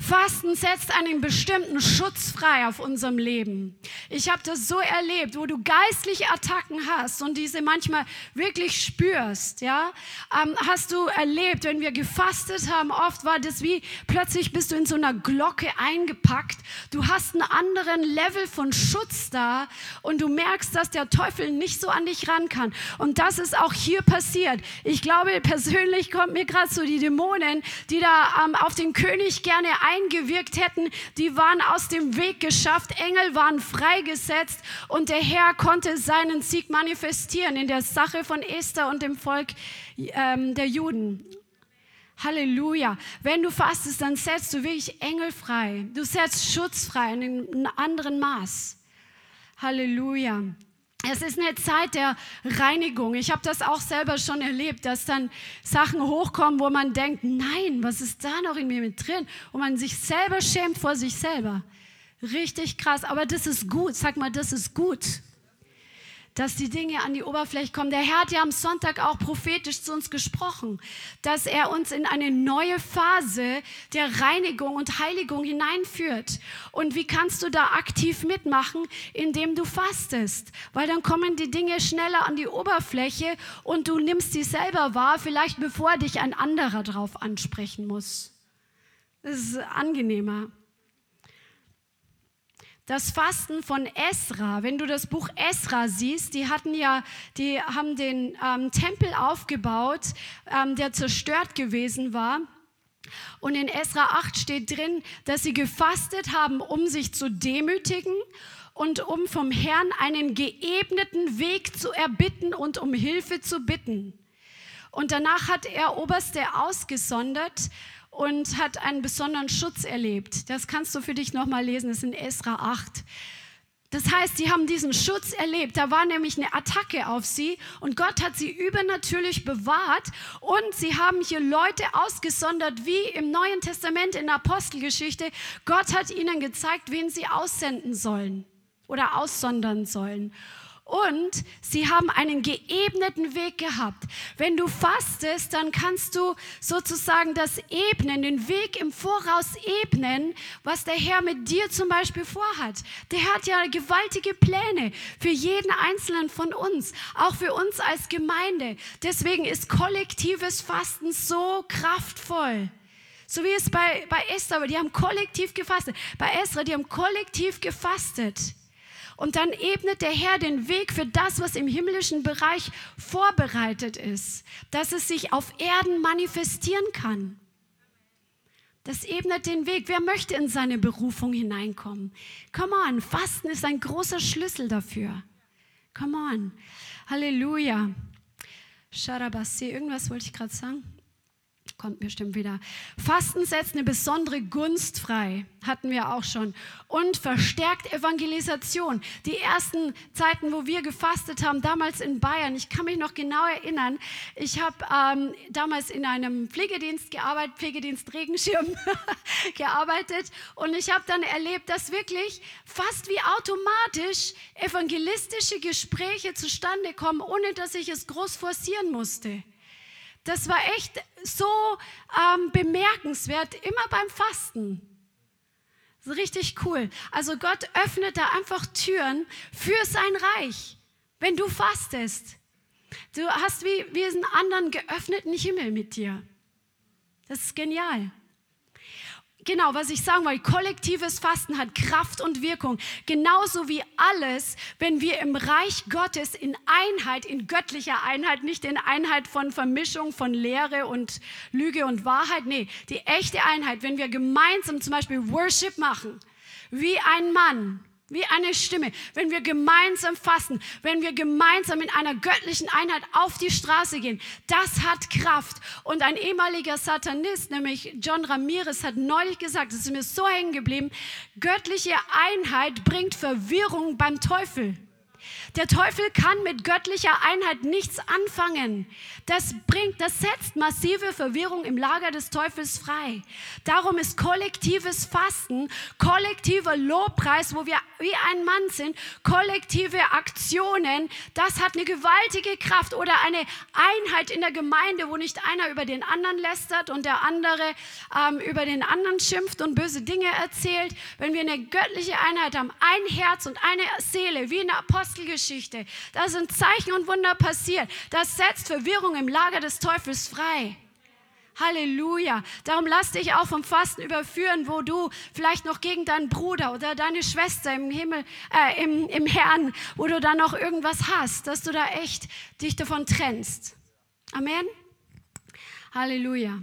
Speaker 1: Fasten setzt einen bestimmten Schutz frei auf unserem Leben. Ich habe das so erlebt, wo du geistliche Attacken hast und diese manchmal wirklich spürst. Ja, ähm, hast du erlebt, wenn wir gefastet haben, oft war das wie plötzlich bist du in so einer Glocke eingepackt. Du hast einen anderen Level von Schutz da und du merkst, dass der Teufel nicht so an dich ran kann. Und das ist auch hier passiert. Ich glaube persönlich kommt mir gerade so die Dämonen, die da ähm, auf den König gerne eingewirkt hätten, die waren aus dem Weg geschafft, Engel waren freigesetzt und der Herr konnte seinen Sieg manifestieren in der Sache von Esther und dem Volk ähm, der Juden. Halleluja. Wenn du fastest, dann setzt du wirklich Engel frei. Du setzt Schutz frei in einem anderen Maß. Halleluja. Es ist eine Zeit der Reinigung. Ich habe das auch selber schon erlebt, dass dann Sachen hochkommen, wo man denkt, nein, was ist da noch in mir mit drin? Und man sich selber schämt vor sich selber. Richtig krass, aber das ist gut. Sag mal, das ist gut dass die Dinge an die Oberfläche kommen. Der Herr hat ja am Sonntag auch prophetisch zu uns gesprochen, dass er uns in eine neue Phase der Reinigung und Heiligung hineinführt. Und wie kannst du da aktiv mitmachen, indem du fastest? Weil dann kommen die Dinge schneller an die Oberfläche und du nimmst sie selber wahr, vielleicht bevor dich ein anderer drauf ansprechen muss. Das ist angenehmer. Das Fasten von Esra, wenn du das Buch Esra siehst, die hatten ja, die haben den ähm, Tempel aufgebaut, ähm, der zerstört gewesen war. Und in Esra 8 steht drin, dass sie gefastet haben, um sich zu demütigen und um vom Herrn einen geebneten Weg zu erbitten und um Hilfe zu bitten. Und danach hat er Oberste ausgesondert und hat einen besonderen Schutz erlebt. Das kannst du für dich nochmal lesen, das ist in Esra 8. Das heißt, sie haben diesen Schutz erlebt. Da war nämlich eine Attacke auf sie und Gott hat sie übernatürlich bewahrt und sie haben hier Leute ausgesondert, wie im Neuen Testament in der Apostelgeschichte. Gott hat ihnen gezeigt, wen sie aussenden sollen oder aussondern sollen und sie haben einen geebneten Weg gehabt. Wenn du fastest, dann kannst du sozusagen das ebnen, den Weg im Voraus ebnen, was der Herr mit dir zum Beispiel vorhat. Der hat ja gewaltige Pläne für jeden einzelnen von uns, auch für uns als Gemeinde. Deswegen ist kollektives Fasten so kraftvoll. So wie es bei, bei Esther, die haben kollektiv gefastet. Bei Esra, die haben kollektiv gefastet. Und dann ebnet der Herr den Weg für das, was im himmlischen Bereich vorbereitet ist, dass es sich auf Erden manifestieren kann. Das ebnet den Weg. Wer möchte in seine Berufung hineinkommen? Come on, Fasten ist ein großer Schlüssel dafür. Come on. Halleluja. Sharabasi, irgendwas wollte ich gerade sagen kommt bestimmt wieder. Fasten setzt eine besondere Gunst frei, hatten wir auch schon. Und verstärkt Evangelisation. Die ersten Zeiten, wo wir gefastet haben, damals in Bayern, ich kann mich noch genau erinnern, ich habe ähm, damals in einem Pflegedienst gearbeitet, Pflegedienst Regenschirm gearbeitet und ich habe dann erlebt, dass wirklich fast wie automatisch evangelistische Gespräche zustande kommen, ohne dass ich es groß forcieren musste. Das war echt so ähm, bemerkenswert, immer beim Fasten. Das ist richtig cool. Also Gott öffnet da einfach Türen für sein Reich, wenn du fastest. Du hast wie, wie einen anderen geöffneten Himmel mit dir. Das ist genial. Genau, was ich sagen wollte, kollektives Fasten hat Kraft und Wirkung. Genauso wie alles, wenn wir im Reich Gottes in Einheit, in göttlicher Einheit, nicht in Einheit von Vermischung von Lehre und Lüge und Wahrheit, nee, die echte Einheit, wenn wir gemeinsam zum Beispiel Worship machen, wie ein Mann, wie eine Stimme, wenn wir gemeinsam fassen, wenn wir gemeinsam in einer göttlichen Einheit auf die Straße gehen. Das hat Kraft. Und ein ehemaliger Satanist, nämlich John Ramirez, hat neulich gesagt, das ist mir so hängen geblieben, göttliche Einheit bringt Verwirrung beim Teufel. Der Teufel kann mit göttlicher Einheit nichts anfangen. Das bringt, das setzt massive Verwirrung im Lager des Teufels frei. Darum ist kollektives Fasten, kollektiver Lobpreis, wo wir wie ein Mann sind, kollektive Aktionen, das hat eine gewaltige Kraft oder eine Einheit in der Gemeinde, wo nicht einer über den anderen lästert und der andere ähm, über den anderen schimpft und böse Dinge erzählt. Wenn wir eine göttliche Einheit haben, ein Herz und eine Seele, wie in der Apostelgeschichte, Geschichte. Da sind Zeichen und Wunder passiert. Das setzt Verwirrung im Lager des Teufels frei. Halleluja. Darum lass dich auch vom Fasten überführen, wo du vielleicht noch gegen deinen Bruder oder deine Schwester im Himmel, äh, im, im Herrn, wo du da noch irgendwas hast, dass du da echt dich davon trennst. Amen. Halleluja.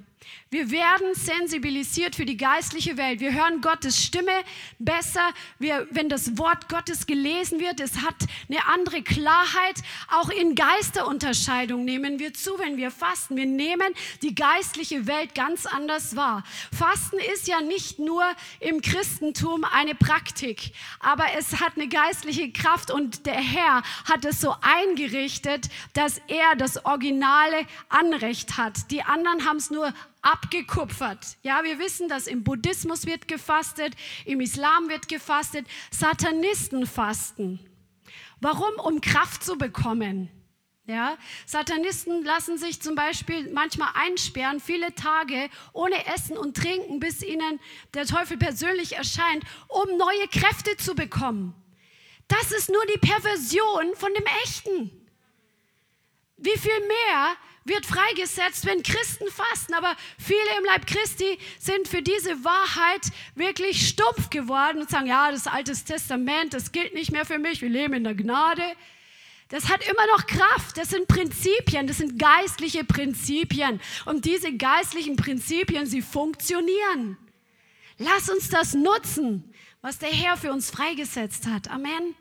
Speaker 1: Wir werden sensibilisiert für die geistliche Welt. Wir hören Gottes Stimme besser, wir, wenn das Wort Gottes gelesen wird. Es hat eine andere Klarheit. Auch in Geisterunterscheidung nehmen wir zu, wenn wir fasten. Wir nehmen die geistliche Welt ganz anders wahr. Fasten ist ja nicht nur im Christentum eine Praktik, aber es hat eine geistliche Kraft und der Herr hat es so eingerichtet, dass er das originale Anrecht hat. Die anderen haben es nur abgekupfert. Ja, wir wissen, dass im Buddhismus wird gefastet, im Islam wird gefastet, Satanisten fasten. Warum? Um Kraft zu bekommen. Ja, Satanisten lassen sich zum Beispiel manchmal einsperren, viele Tage ohne Essen und Trinken, bis ihnen der Teufel persönlich erscheint, um neue Kräfte zu bekommen. Das ist nur die Perversion von dem Echten. Wie viel mehr wird freigesetzt, wenn Christen fasten. Aber viele im Leib Christi sind für diese Wahrheit wirklich stumpf geworden und sagen, ja, das Alte Testament, das gilt nicht mehr für mich, wir leben in der Gnade. Das hat immer noch Kraft. Das sind Prinzipien, das sind geistliche Prinzipien. Und diese geistlichen Prinzipien, sie funktionieren. Lass uns das nutzen, was der Herr für uns freigesetzt hat. Amen.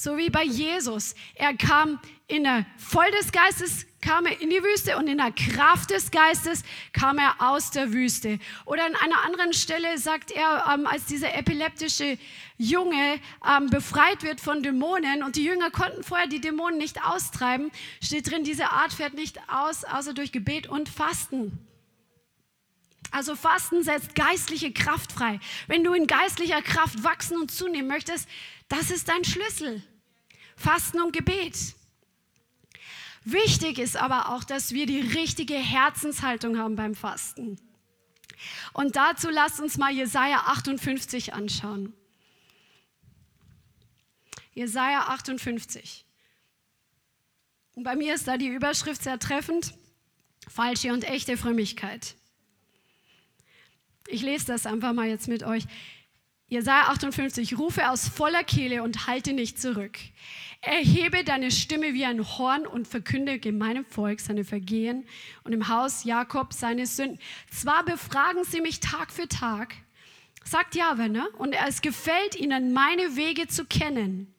Speaker 1: So wie bei Jesus. Er kam in der voll des Geistes kam er in die Wüste und in der Kraft des Geistes kam er aus der Wüste. Oder an einer anderen Stelle sagt er, ähm, als dieser epileptische Junge ähm, befreit wird von Dämonen und die Jünger konnten vorher die Dämonen nicht austreiben, steht drin, diese Art fährt nicht aus, außer durch Gebet und Fasten. Also Fasten setzt geistliche Kraft frei. Wenn du in geistlicher Kraft wachsen und zunehmen möchtest, das ist dein Schlüssel. Fasten und Gebet. Wichtig ist aber auch, dass wir die richtige Herzenshaltung haben beim Fasten. Und dazu lasst uns mal Jesaja 58 anschauen. Jesaja 58. Und bei mir ist da die Überschrift sehr treffend: falsche und echte Frömmigkeit. Ich lese das einfach mal jetzt mit euch. Jesaja 58, rufe aus voller Kehle und halte nicht zurück. Erhebe deine Stimme wie ein Horn und verkünde gemeinem Volk seine Vergehen und im Haus Jakob seine Sünden. Zwar befragen sie mich Tag für Tag, sagt Jahwe, ne? und es gefällt ihnen, meine Wege zu kennen.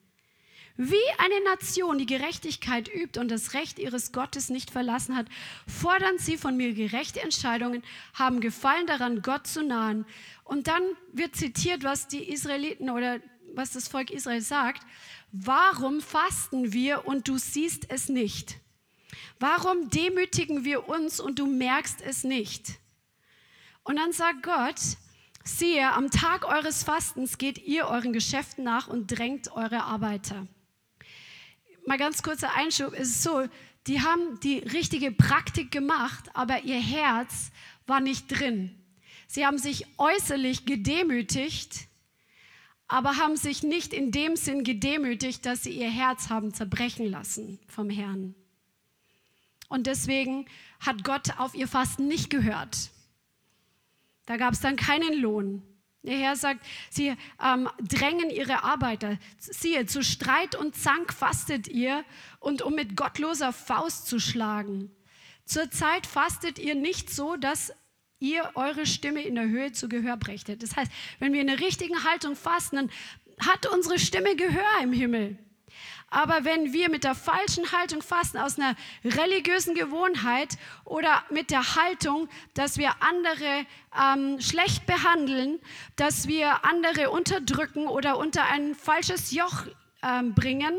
Speaker 1: Wie eine Nation, die Gerechtigkeit übt und das Recht ihres Gottes nicht verlassen hat, fordern sie von mir gerechte Entscheidungen, haben Gefallen daran, Gott zu nahen. Und dann wird zitiert, was die Israeliten oder was das Volk Israel sagt. Warum fasten wir und du siehst es nicht? Warum demütigen wir uns und du merkst es nicht? Und dann sagt Gott, siehe, am Tag eures Fastens geht ihr euren Geschäften nach und drängt eure Arbeiter mal ganz kurzer Einschub, es ist so, die haben die richtige Praktik gemacht, aber ihr Herz war nicht drin. Sie haben sich äußerlich gedemütigt, aber haben sich nicht in dem Sinn gedemütigt, dass sie ihr Herz haben zerbrechen lassen vom Herrn. Und deswegen hat Gott auf ihr Fasten nicht gehört. Da gab es dann keinen Lohn. Der Herr sagt, sie ähm, drängen ihre Arbeiter. Siehe, zu Streit und Zank fastet ihr und um mit gottloser Faust zu schlagen. Zurzeit fastet ihr nicht so, dass ihr eure Stimme in der Höhe zu Gehör brächtet. Das heißt, wenn wir in der richtigen Haltung fasten, dann hat unsere Stimme Gehör im Himmel. Aber wenn wir mit der falschen Haltung fasten, aus einer religiösen Gewohnheit oder mit der Haltung, dass wir andere ähm, schlecht behandeln, dass wir andere unterdrücken oder unter ein falsches Joch ähm, bringen,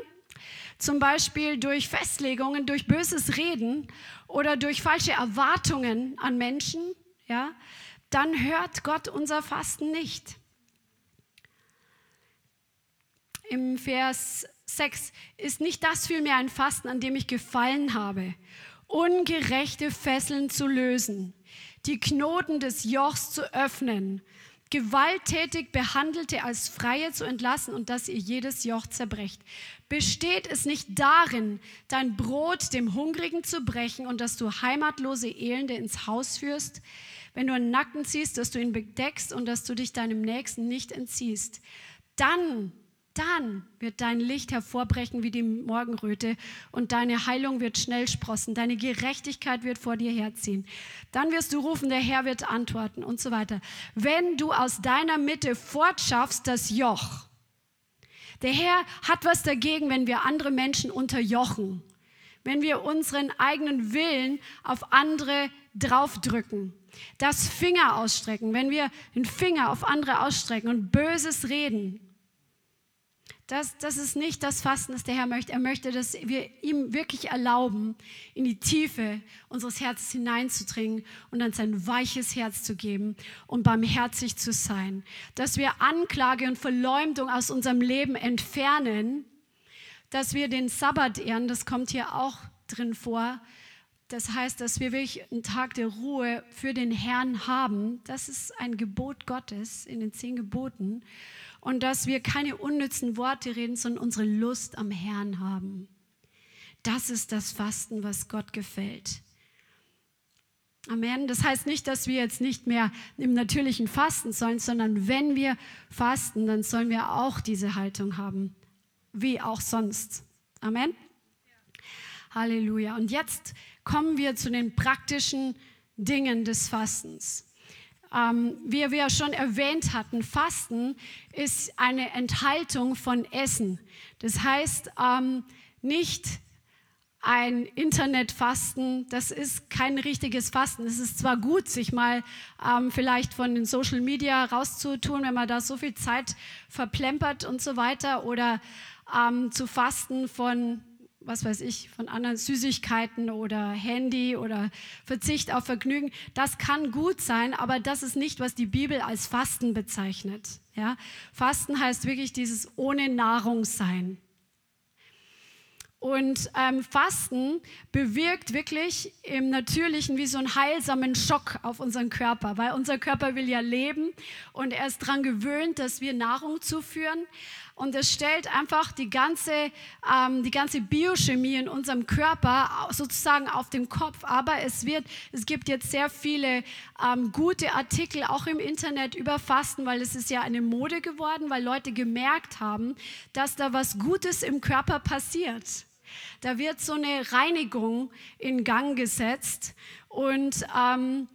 Speaker 1: zum Beispiel durch Festlegungen, durch böses Reden oder durch falsche Erwartungen an Menschen, ja, dann hört Gott unser Fasten nicht. Im Vers 6 ist nicht das vielmehr ein Fasten, an dem ich gefallen habe, ungerechte Fesseln zu lösen, die Knoten des Jochs zu öffnen, gewalttätig Behandelte als Freie zu entlassen und dass ihr jedes Joch zerbrecht. Besteht es nicht darin, dein Brot dem Hungrigen zu brechen und dass du heimatlose Elende ins Haus führst? Wenn du einen Nacken ziehst, dass du ihn bedeckst und dass du dich deinem Nächsten nicht entziehst, dann dann wird dein Licht hervorbrechen wie die Morgenröte und deine Heilung wird schnell sprossen, deine Gerechtigkeit wird vor dir herziehen. Dann wirst du rufen, der Herr wird antworten und so weiter. Wenn du aus deiner Mitte fortschaffst das Joch, der Herr hat was dagegen, wenn wir andere Menschen unterjochen, wenn wir unseren eigenen Willen auf andere draufdrücken, das Finger ausstrecken, wenn wir den Finger auf andere ausstrecken und Böses reden das, das ist nicht das Fasten, das der Herr möchte. Er möchte, dass wir ihm wirklich erlauben, in die Tiefe unseres Herzens hineinzudringen und dann sein weiches Herz zu geben und barmherzig zu sein. Dass wir Anklage und Verleumdung aus unserem Leben entfernen, dass wir den Sabbat ehren, das kommt hier auch drin vor. Das heißt, dass wir wirklich einen Tag der Ruhe für den Herrn haben. Das ist ein Gebot Gottes in den zehn Geboten und dass wir keine unnützen Worte reden, sondern unsere Lust am Herrn haben. Das ist das Fasten, was Gott gefällt. Amen. Das heißt nicht, dass wir jetzt nicht mehr im natürlichen Fasten sollen, sondern wenn wir fasten, dann sollen wir auch diese Haltung haben, wie auch sonst. Amen. Halleluja. Und jetzt kommen wir zu den praktischen Dingen des Fastens. Ähm, wie wir schon erwähnt hatten, Fasten ist eine Enthaltung von Essen. Das heißt, ähm, nicht ein Internetfasten, das ist kein richtiges Fasten. Es ist zwar gut, sich mal ähm, vielleicht von den Social Media rauszutun, wenn man da so viel Zeit verplempert und so weiter, oder ähm, zu fasten von, was weiß ich, von anderen Süßigkeiten oder Handy oder Verzicht auf Vergnügen. Das kann gut sein, aber das ist nicht, was die Bibel als Fasten bezeichnet. Ja? Fasten heißt wirklich dieses ohne Nahrung sein. Und ähm, Fasten bewirkt wirklich im Natürlichen wie so einen heilsamen Schock auf unseren Körper, weil unser Körper will ja leben und er ist daran gewöhnt, dass wir Nahrung zuführen. Und es stellt einfach die ganze, ähm, die ganze Biochemie in unserem Körper sozusagen auf den Kopf. Aber es, wird, es gibt jetzt sehr viele ähm, gute Artikel auch im Internet über Fasten, weil es ist ja eine Mode geworden, weil Leute gemerkt haben, dass da was Gutes im Körper passiert. Da wird so eine Reinigung in Gang gesetzt und ähm,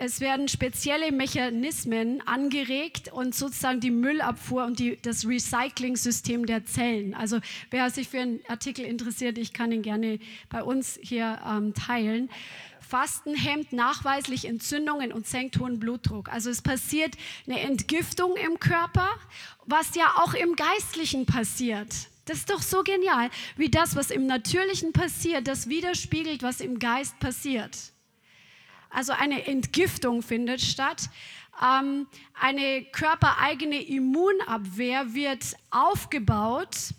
Speaker 1: es werden spezielle Mechanismen angeregt und sozusagen die Müllabfuhr und die, das Recycling-System der Zellen. Also wer sich für einen Artikel interessiert, ich kann ihn gerne bei uns hier ähm, teilen. Fasten hemmt nachweislich Entzündungen und senkt hohen Blutdruck. Also es passiert eine Entgiftung im Körper, was ja auch im Geistlichen passiert. Das ist doch so genial, wie das, was im Natürlichen passiert, das widerspiegelt, was im Geist passiert. Also eine Entgiftung findet statt. Ähm, eine körpereigene Immunabwehr wird aufgebaut.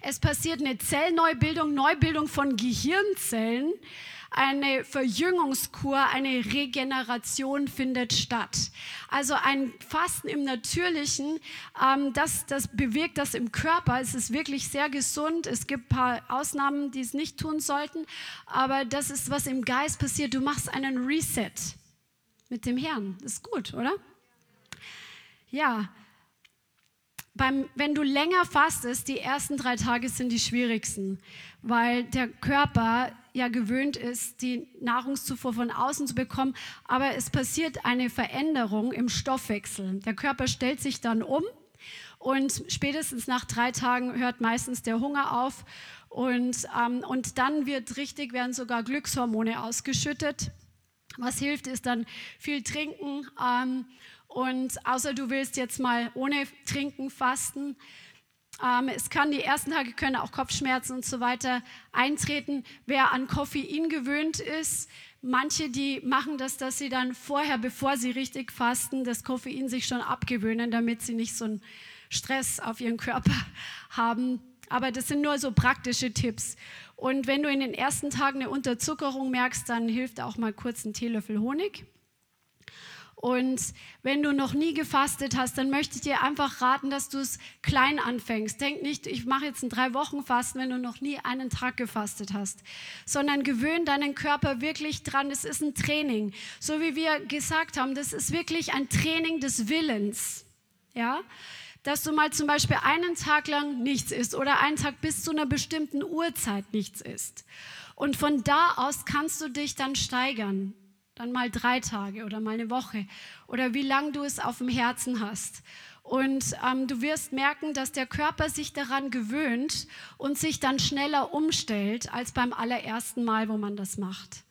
Speaker 1: Es passiert eine Zellneubildung, Neubildung von Gehirnzellen eine Verjüngungskur, eine Regeneration findet statt. Also ein Fasten im Natürlichen, ähm, das, das bewirkt das im Körper. Es ist wirklich sehr gesund. Es gibt ein paar Ausnahmen, die es nicht tun sollten, aber das ist, was im Geist passiert. Du machst einen Reset mit dem Herrn. Das ist gut, oder? Ja. Beim, wenn du länger fastest, die ersten drei Tage sind die schwierigsten, weil der Körper ja gewöhnt ist, die Nahrungszufuhr von außen zu bekommen, aber es passiert eine Veränderung im Stoffwechsel. Der Körper stellt sich dann um und spätestens nach drei Tagen hört meistens der Hunger auf und, ähm, und dann wird richtig, werden sogar Glückshormone ausgeschüttet. Was hilft, ist dann viel trinken ähm, und außer du willst jetzt mal ohne Trinken fasten, es kann die ersten Tage können auch Kopfschmerzen und so weiter eintreten. Wer an Koffein gewöhnt ist, manche, die machen das, dass sie dann vorher, bevor sie richtig fasten, das Koffein sich schon abgewöhnen, damit sie nicht so einen Stress auf ihren Körper haben. Aber das sind nur so praktische Tipps. Und wenn du in den ersten Tagen eine Unterzuckerung merkst, dann hilft auch mal kurz ein Teelöffel Honig. Und wenn du noch nie gefastet hast, dann möchte ich dir einfach raten, dass du es klein anfängst. Denk nicht, ich mache jetzt ein drei Wochen Fasten, wenn du noch nie einen Tag gefastet hast, sondern gewöhn deinen Körper wirklich dran. Es ist ein Training, so wie wir gesagt haben. Das ist wirklich ein Training des Willens, ja, dass du mal zum Beispiel einen Tag lang nichts isst oder einen Tag bis zu einer bestimmten Uhrzeit nichts isst. Und von da aus kannst du dich dann steigern dann mal drei Tage oder mal eine Woche oder wie lange du es auf dem Herzen hast. Und ähm, du wirst merken, dass der Körper sich daran gewöhnt und sich dann schneller umstellt als beim allerersten Mal, wo man das macht.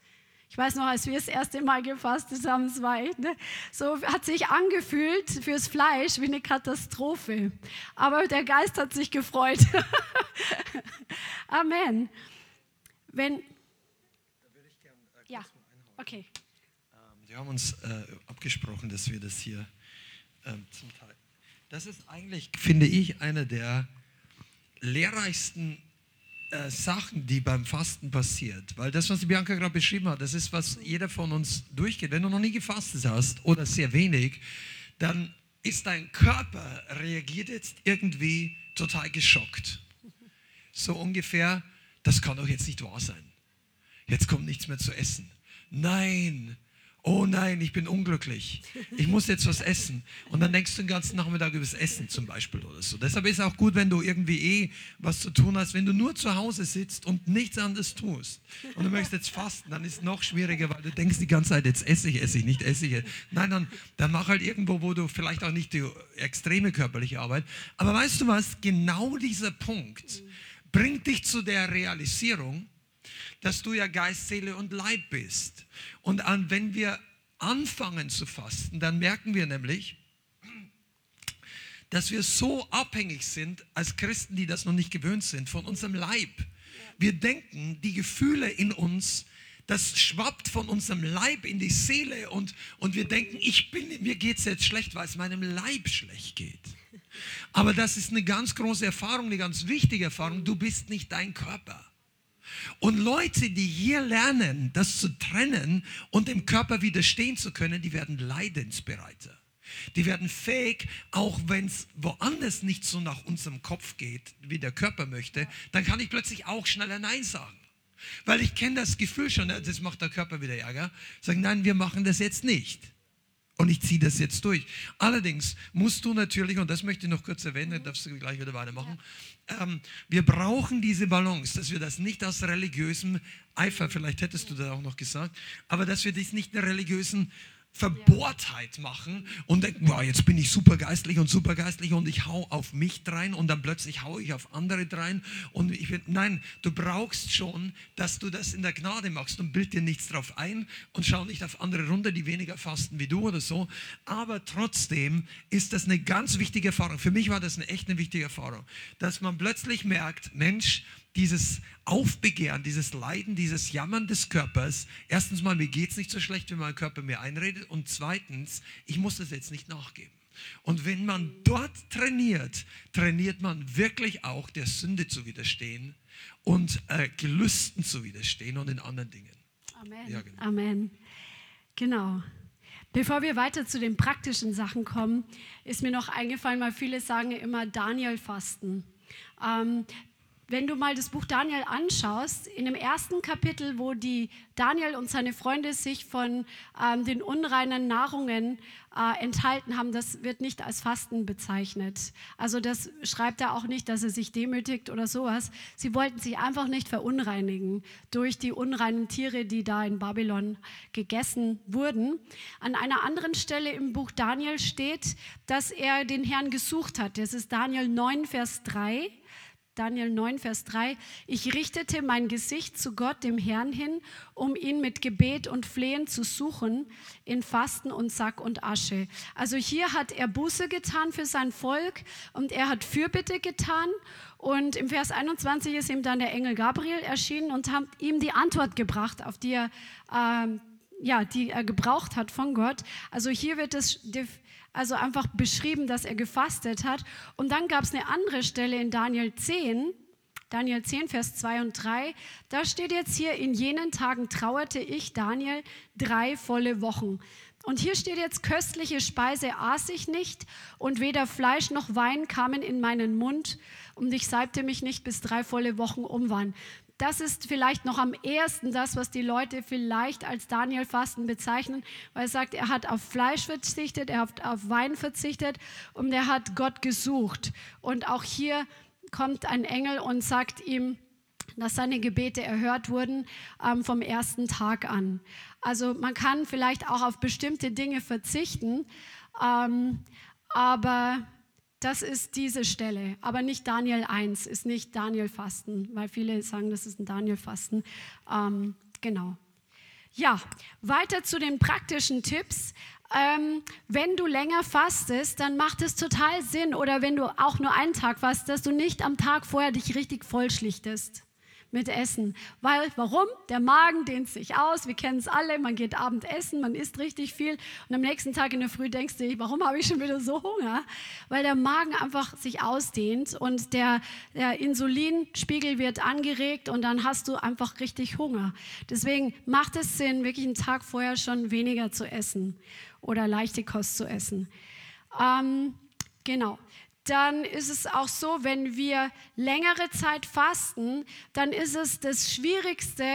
Speaker 1: Ich weiß noch, als wir das erste Mal gefastet haben, es war echt, ne, so hat sich angefühlt fürs Fleisch wie eine Katastrophe. Aber der Geist hat sich gefreut. Amen. Wenn, ja, okay.
Speaker 2: Wir haben uns äh, abgesprochen, dass wir das hier äh, zum Teil. Das ist eigentlich, finde ich, eine der lehrreichsten äh, Sachen, die beim Fasten passiert. Weil das, was Bianca gerade beschrieben hat, das ist, was jeder von uns durchgeht. Wenn du noch nie gefastet hast oder sehr wenig, dann ist dein Körper reagiert jetzt irgendwie total geschockt. So ungefähr, das kann doch jetzt nicht wahr sein. Jetzt kommt nichts mehr zu essen. Nein, oh nein, ich bin unglücklich, ich muss jetzt was essen. Und dann denkst du den ganzen Nachmittag über das Essen zum Beispiel oder so. Deshalb ist es auch gut, wenn du irgendwie eh was zu tun hast, wenn du nur zu Hause sitzt und nichts anderes tust. Und du möchtest jetzt fasten, dann ist es noch schwieriger, weil du denkst die ganze Zeit, jetzt esse ich, esse ich, nicht esse ich. Nein, dann, dann mach halt irgendwo, wo du vielleicht auch nicht die extreme körperliche Arbeit. Aber weißt du was, genau dieser Punkt bringt dich zu der Realisierung, dass du ja Geist, Seele und Leib bist. Und an, wenn wir anfangen zu fasten, dann merken wir nämlich, dass wir so abhängig sind als Christen, die das noch nicht gewöhnt sind, von unserem Leib. Wir denken, die Gefühle in uns, das schwappt von unserem Leib in die Seele und, und wir denken, ich bin, mir geht es jetzt schlecht, weil es meinem Leib schlecht geht. Aber das ist eine ganz große Erfahrung, eine ganz wichtige Erfahrung. Du bist nicht dein Körper. Und Leute, die hier lernen, das zu trennen und dem Körper widerstehen zu können, die werden leidensbereiter. Die werden fähig, auch wenn es woanders nicht so nach unserem Kopf geht, wie der Körper möchte, dann kann ich plötzlich auch schneller Nein sagen. Weil ich kenne das Gefühl schon, das macht der Körper wieder Ärger. Sagen, nein, wir machen das jetzt nicht. Und ich ziehe das jetzt durch. Allerdings musst du natürlich, und das möchte ich noch kurz erwähnen, dann darfst du gleich wieder weitermachen, ähm, wir brauchen diese Balance, dass wir das nicht aus religiösem Eifer, vielleicht hättest du das auch noch gesagt, aber dass wir das nicht in religiösen Verbohrtheit machen und denken, wow, jetzt bin ich super geistlich und super geistlich und ich hau auf mich drein und dann plötzlich hau ich auf andere drein und ich bin, nein, du brauchst schon, dass du das in der Gnade machst und bild dir nichts drauf ein und schau nicht auf andere runter, die weniger fasten wie du oder so, aber trotzdem ist das eine ganz wichtige Erfahrung. Für mich war das eine echt eine wichtige Erfahrung, dass man plötzlich merkt, Mensch, dieses Aufbegehren, dieses Leiden, dieses Jammern des Körpers. Erstens mal, mir geht es nicht so schlecht, wenn mein Körper mir einredet. Und zweitens, ich muss das jetzt nicht nachgeben. Und wenn man dort trainiert, trainiert man wirklich auch der Sünde zu widerstehen und äh, Gelüsten zu widerstehen und in anderen Dingen.
Speaker 1: Amen. Ja, genau. Amen. Genau. Bevor wir weiter zu den praktischen Sachen kommen, ist mir noch eingefallen, weil viele sagen immer Daniel fasten. Ähm, wenn du mal das Buch Daniel anschaust, in dem ersten Kapitel, wo die Daniel und seine Freunde sich von ähm, den unreinen Nahrungen äh, enthalten haben, das wird nicht als Fasten bezeichnet. Also das schreibt er auch nicht, dass er sich demütigt oder sowas. Sie wollten sich einfach nicht verunreinigen durch die unreinen Tiere, die da in Babylon gegessen wurden. An einer anderen Stelle im Buch Daniel steht, dass er den Herrn gesucht hat. Das ist Daniel 9, Vers 3. Daniel 9, Vers 3, ich richtete mein Gesicht zu Gott, dem Herrn, hin, um ihn mit Gebet und Flehen zu suchen, in Fasten und Sack und Asche. Also hier hat er Buße getan für sein Volk und er hat Fürbitte getan. Und im Vers 21 ist ihm dann der Engel Gabriel erschienen und hat ihm die Antwort gebracht, auf die er, äh, ja, die er gebraucht hat von Gott. Also hier wird es also einfach beschrieben, dass er gefastet hat. Und dann gab es eine andere Stelle in Daniel 10, Daniel 10, Vers 2 und 3. Da steht jetzt hier, in jenen Tagen trauerte ich, Daniel, drei volle Wochen. Und hier steht jetzt, köstliche Speise aß ich nicht und weder Fleisch noch Wein kamen in meinen Mund und ich salbte mich nicht, bis drei volle Wochen um waren das ist vielleicht noch am ehesten das, was die Leute vielleicht als Daniel-Fasten bezeichnen, weil er sagt, er hat auf Fleisch verzichtet, er hat auf Wein verzichtet und er hat Gott gesucht. Und auch hier kommt ein Engel und sagt ihm, dass seine Gebete erhört wurden ähm, vom ersten Tag an. Also man kann vielleicht auch auf bestimmte Dinge verzichten, ähm, aber das ist diese Stelle, aber nicht Daniel 1, ist nicht Daniel Fasten, weil viele sagen, das ist ein Daniel Fasten. Ähm, genau. Ja, weiter zu den praktischen Tipps. Ähm, wenn du länger fastest, dann macht es total Sinn, oder wenn du auch nur einen Tag fastest, dass du nicht am Tag vorher dich richtig vollschlichtest mit Essen. Weil, warum? Der Magen dehnt sich aus, wir kennen es alle, man geht Abend essen, man isst richtig viel und am nächsten Tag in der Früh denkst du, warum habe ich schon wieder so Hunger? Weil der Magen einfach sich ausdehnt und der, der Insulinspiegel wird angeregt und dann hast du einfach richtig Hunger. Deswegen macht es Sinn, wirklich einen Tag vorher schon weniger zu essen oder leichte Kost zu essen. Ähm, genau dann ist es auch so, wenn wir längere Zeit fasten, dann ist es das Schwierigste,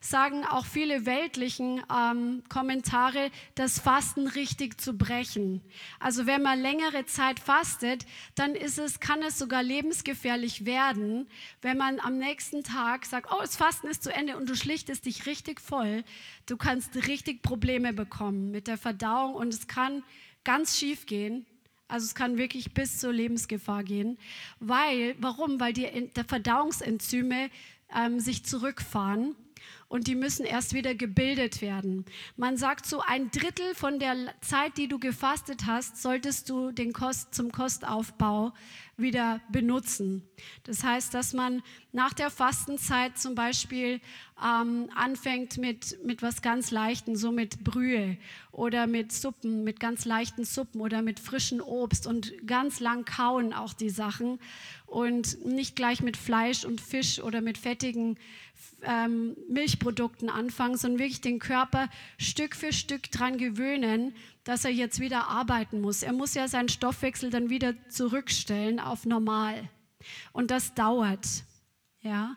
Speaker 1: sagen auch viele weltlichen ähm, Kommentare, das Fasten richtig zu brechen. Also wenn man längere Zeit fastet, dann ist es, kann es sogar lebensgefährlich werden, wenn man am nächsten Tag sagt, oh, das Fasten ist zu Ende und du schlichtest dich richtig voll. Du kannst richtig Probleme bekommen mit der Verdauung und es kann ganz schief gehen Also es kann wirklich bis zur Lebensgefahr gehen. Weil, warum? Weil die Verdauungsenzyme ähm, sich zurückfahren und die müssen erst wieder gebildet werden. Man sagt so, ein Drittel von der Zeit, die du gefastet hast, solltest du den Kost, zum Kostaufbau wieder benutzen. Das heißt, dass man nach der Fastenzeit zum Beispiel ähm, anfängt mit, mit was ganz Leichten, so mit Brühe oder mit Suppen, mit ganz leichten Suppen oder mit frischem Obst und ganz lang kauen auch die Sachen und nicht gleich mit Fleisch und Fisch oder mit fettigen ähm, Milchprodukten anfangen, sondern wirklich den Körper Stück für Stück dran gewöhnen, dass er jetzt wieder arbeiten muss. Er muss ja seinen Stoffwechsel dann wieder zurückstellen auf normal. Und das dauert. Ja.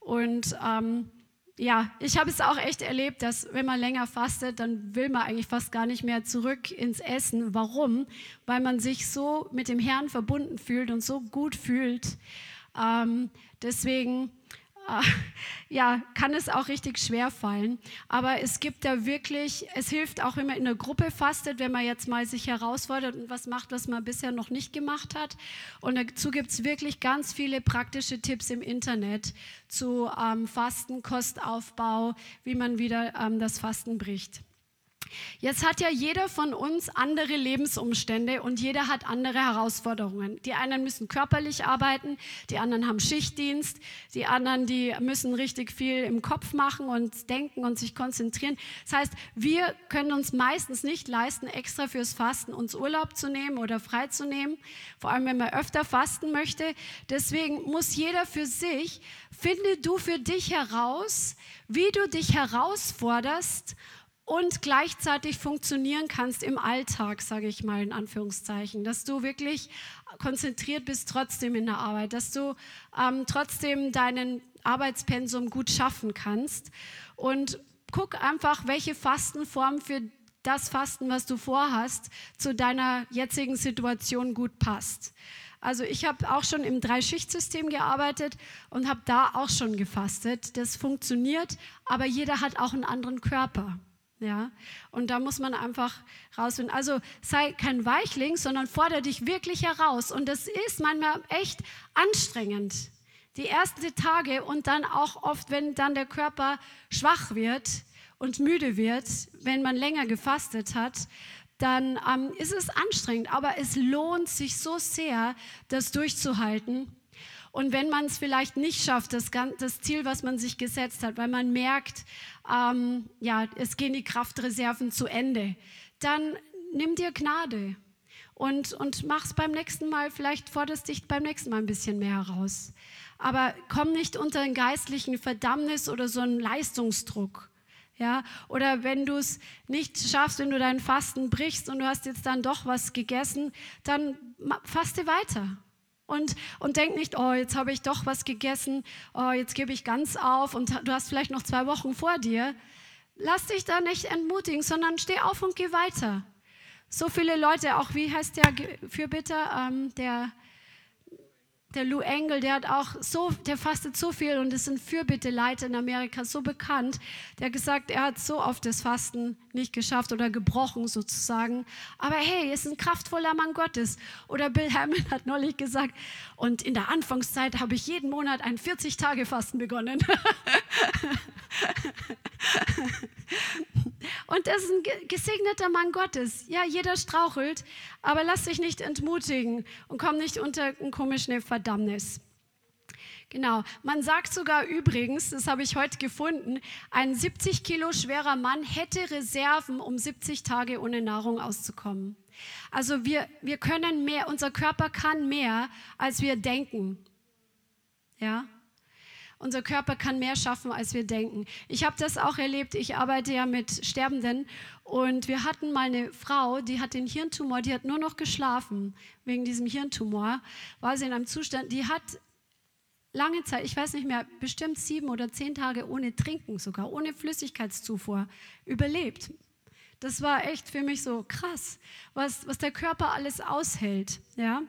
Speaker 1: Und ähm, ja, ich habe es auch echt erlebt, dass wenn man länger fastet, dann will man eigentlich fast gar nicht mehr zurück ins Essen. Warum? Weil man sich so mit dem Herrn verbunden fühlt und so gut fühlt. Ähm, deswegen ja, kann es auch richtig schwer fallen. Aber es gibt da wirklich, es hilft auch, wenn man in einer Gruppe fastet, wenn man jetzt mal sich herausfordert und was macht, was man bisher noch nicht gemacht hat. Und dazu gibt es wirklich ganz viele praktische Tipps im Internet zu ähm, Fasten, Kostaufbau, wie man wieder ähm, das Fasten bricht. Jetzt hat ja jeder von uns andere Lebensumstände und jeder hat andere Herausforderungen. Die einen müssen körperlich arbeiten, die anderen haben Schichtdienst, die anderen, die müssen richtig viel im Kopf machen und denken und sich konzentrieren. Das heißt, wir können uns meistens nicht leisten, extra fürs Fasten uns Urlaub zu nehmen oder freizunehmen, vor allem wenn man öfter fasten möchte. Deswegen muss jeder für sich, finde du für dich heraus, wie du dich herausforderst und gleichzeitig funktionieren kannst im Alltag, sage ich mal in Anführungszeichen, dass du wirklich konzentriert bist trotzdem in der Arbeit, dass du ähm, trotzdem deinen Arbeitspensum gut schaffen kannst und guck einfach, welche Fastenform für das Fasten, was du vorhast, zu deiner jetzigen Situation gut passt. Also ich habe auch schon im Dreischichtsystem gearbeitet und habe da auch schon gefastet. Das funktioniert, aber jeder hat auch einen anderen Körper. Ja, und da muss man einfach rausfinden. Also sei kein Weichling, sondern fordere dich wirklich heraus. Und das ist manchmal echt anstrengend. Die ersten Tage und dann auch oft, wenn dann der Körper schwach wird und müde wird, wenn man länger gefastet hat, dann ähm, ist es anstrengend. Aber es lohnt sich so sehr, das durchzuhalten. Und wenn man es vielleicht nicht schafft, das, das, Ziel, was man sich gesetzt hat, weil man merkt, ähm, ja, es gehen die Kraftreserven zu Ende, dann nimm dir Gnade und, und es beim nächsten Mal, vielleicht forderst dich beim nächsten Mal ein bisschen mehr heraus. Aber komm nicht unter einen geistlichen Verdammnis oder so einen Leistungsdruck. Ja, oder wenn du es nicht schaffst, wenn du deinen Fasten brichst und du hast jetzt dann doch was gegessen, dann faste weiter. Und, und denk nicht, oh, jetzt habe ich doch was gegessen, oh, jetzt gebe ich ganz auf und du hast vielleicht noch zwei Wochen vor dir. Lass dich da nicht entmutigen, sondern steh auf und geh weiter. So viele Leute, auch wie heißt der Fürbitter, ähm, der der Lou Engel, der hat auch so, der fastet so viel und ist ein Fürbitteleiter in Amerika so bekannt. Der hat gesagt, er hat so oft das Fasten nicht geschafft oder gebrochen sozusagen. Aber hey, er ist ein kraftvoller Mann Gottes. Oder Bill Hammond hat neulich gesagt, und in der Anfangszeit habe ich jeden Monat ein 40-Tage-Fasten begonnen. Und das ist ein gesegneter Mann Gottes. Ja, jeder strauchelt, aber lass dich nicht entmutigen und komm nicht unter eine komische Verdammnis. Genau. Man sagt sogar übrigens, das habe ich heute gefunden, ein 70 Kilo schwerer Mann hätte Reserven, um 70 Tage ohne Nahrung auszukommen. Also wir, wir können mehr, unser Körper kann mehr, als wir denken. Ja? Unser Körper kann mehr schaffen, als wir denken. Ich habe das auch erlebt. Ich arbeite ja mit Sterbenden und wir hatten mal eine Frau, die hat den Hirntumor, die hat nur noch geschlafen wegen diesem Hirntumor. War sie in einem Zustand, die hat lange Zeit, ich weiß nicht mehr, bestimmt sieben oder zehn Tage ohne Trinken sogar, ohne Flüssigkeitszufuhr überlebt. Das war echt für mich so krass, was, was der Körper alles aushält. Ja?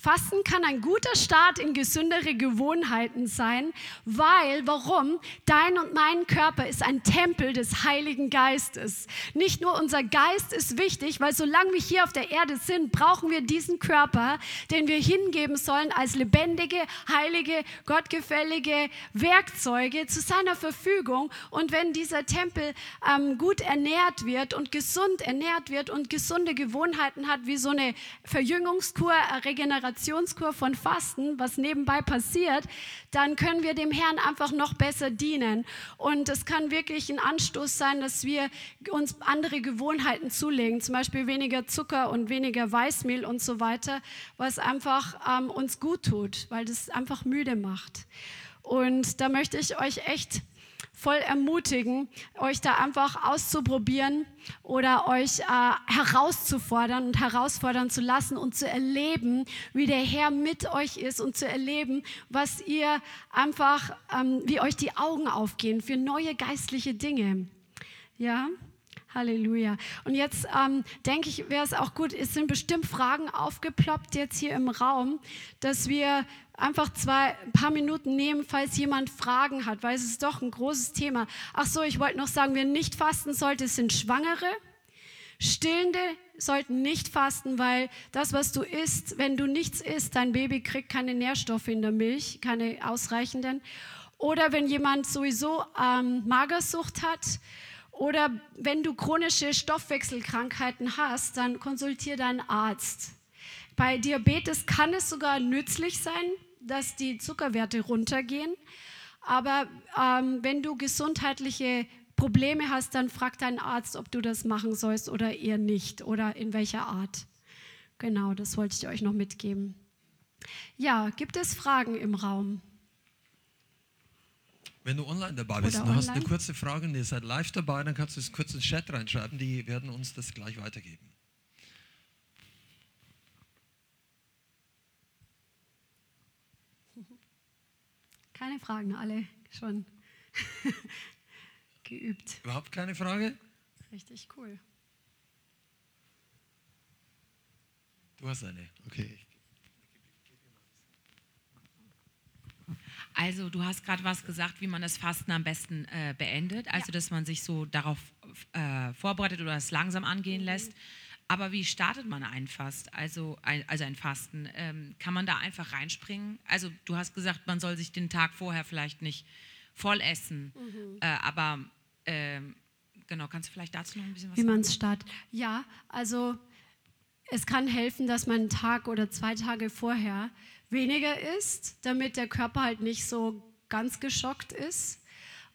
Speaker 1: Fasten kann ein guter Start in gesündere Gewohnheiten sein, weil, warum? Dein und mein Körper ist ein Tempel des Heiligen Geistes. Nicht nur unser Geist ist wichtig, weil solange wir hier auf der Erde sind, brauchen wir diesen Körper, den wir hingeben sollen als lebendige, heilige, gottgefällige Werkzeuge zu seiner Verfügung. Und wenn dieser Tempel ähm, gut ernährt wird und gesund ernährt wird und gesunde Gewohnheiten hat, wie so eine Verjüngungskur, Regeneration, Regenerationskur von Fasten, was nebenbei passiert, dann können wir dem Herrn einfach noch besser dienen. Und es kann wirklich ein Anstoß sein, dass wir uns andere Gewohnheiten zulegen, zum Beispiel weniger Zucker und weniger Weißmehl und so weiter, was einfach ähm, uns gut tut, weil das einfach müde macht. Und da möchte ich euch echt voll ermutigen, euch da einfach auszuprobieren oder euch äh, herauszufordern und herausfordern zu lassen und zu erleben, wie der Herr mit euch ist und zu erleben, was ihr einfach, ähm, wie euch die Augen aufgehen für neue geistliche Dinge. Ja? Halleluja. Und jetzt ähm, denke ich, wäre es auch gut, es sind bestimmt Fragen aufgeploppt jetzt hier im Raum, dass wir einfach zwei, ein paar Minuten nehmen, falls jemand Fragen hat, weil es ist doch ein großes Thema. Ach so, ich wollte noch sagen, wer nicht fasten sollte, sind Schwangere. Stillende sollten nicht fasten, weil das, was du isst, wenn du nichts isst, dein Baby kriegt keine Nährstoffe in der Milch, keine ausreichenden. Oder wenn jemand sowieso ähm, Magersucht hat, oder wenn du chronische Stoffwechselkrankheiten hast, dann konsultiere deinen Arzt. Bei Diabetes kann es sogar nützlich sein, dass die Zuckerwerte runtergehen. Aber ähm, wenn du gesundheitliche Probleme hast, dann frag deinen Arzt, ob du das machen sollst oder eher nicht oder in welcher Art. Genau, das wollte ich euch noch mitgeben. Ja, gibt es Fragen im Raum?
Speaker 2: Wenn du online dabei bist, du hast eine kurze Frage und ihr seid live dabei, dann kannst du es kurz ins Chat reinschreiben, die werden uns das gleich weitergeben.
Speaker 1: Keine Fragen, alle schon geübt.
Speaker 2: Überhaupt keine Frage?
Speaker 1: Richtig cool.
Speaker 2: Du hast eine, okay.
Speaker 3: Also du hast gerade was gesagt, wie man das Fasten am besten äh, beendet. Also ja. dass man sich so darauf äh, vorbereitet oder es langsam angehen mhm. lässt. Aber wie startet man ein Fast, also ein, also ein Fasten? Ähm, kann man da einfach reinspringen? Also du hast gesagt, man soll sich den Tag vorher vielleicht nicht voll essen, mhm. äh, aber äh, genau, kannst du vielleicht dazu noch ein bisschen was
Speaker 1: sagen? Wie man es startet? Ja, also es kann helfen, dass man einen Tag oder zwei Tage vorher weniger isst, damit der Körper halt nicht so ganz geschockt ist,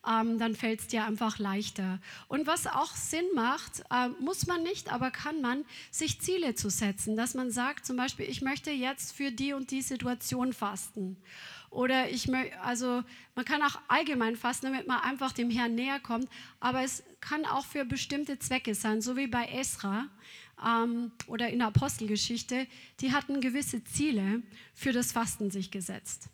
Speaker 1: ähm, dann fällt es dir einfach leichter. Und was auch Sinn macht, äh, muss man nicht, aber kann man, sich Ziele zu setzen, dass man sagt, zum Beispiel, ich möchte jetzt für die und die Situation fasten. Oder ich also man kann auch allgemein fasten, damit man einfach dem Herrn näher kommt, aber es kann auch für bestimmte Zwecke sein, so wie bei Esra ähm, oder in der Apostelgeschichte, die hatten gewisse Ziele für das Fasten sich gesetzt.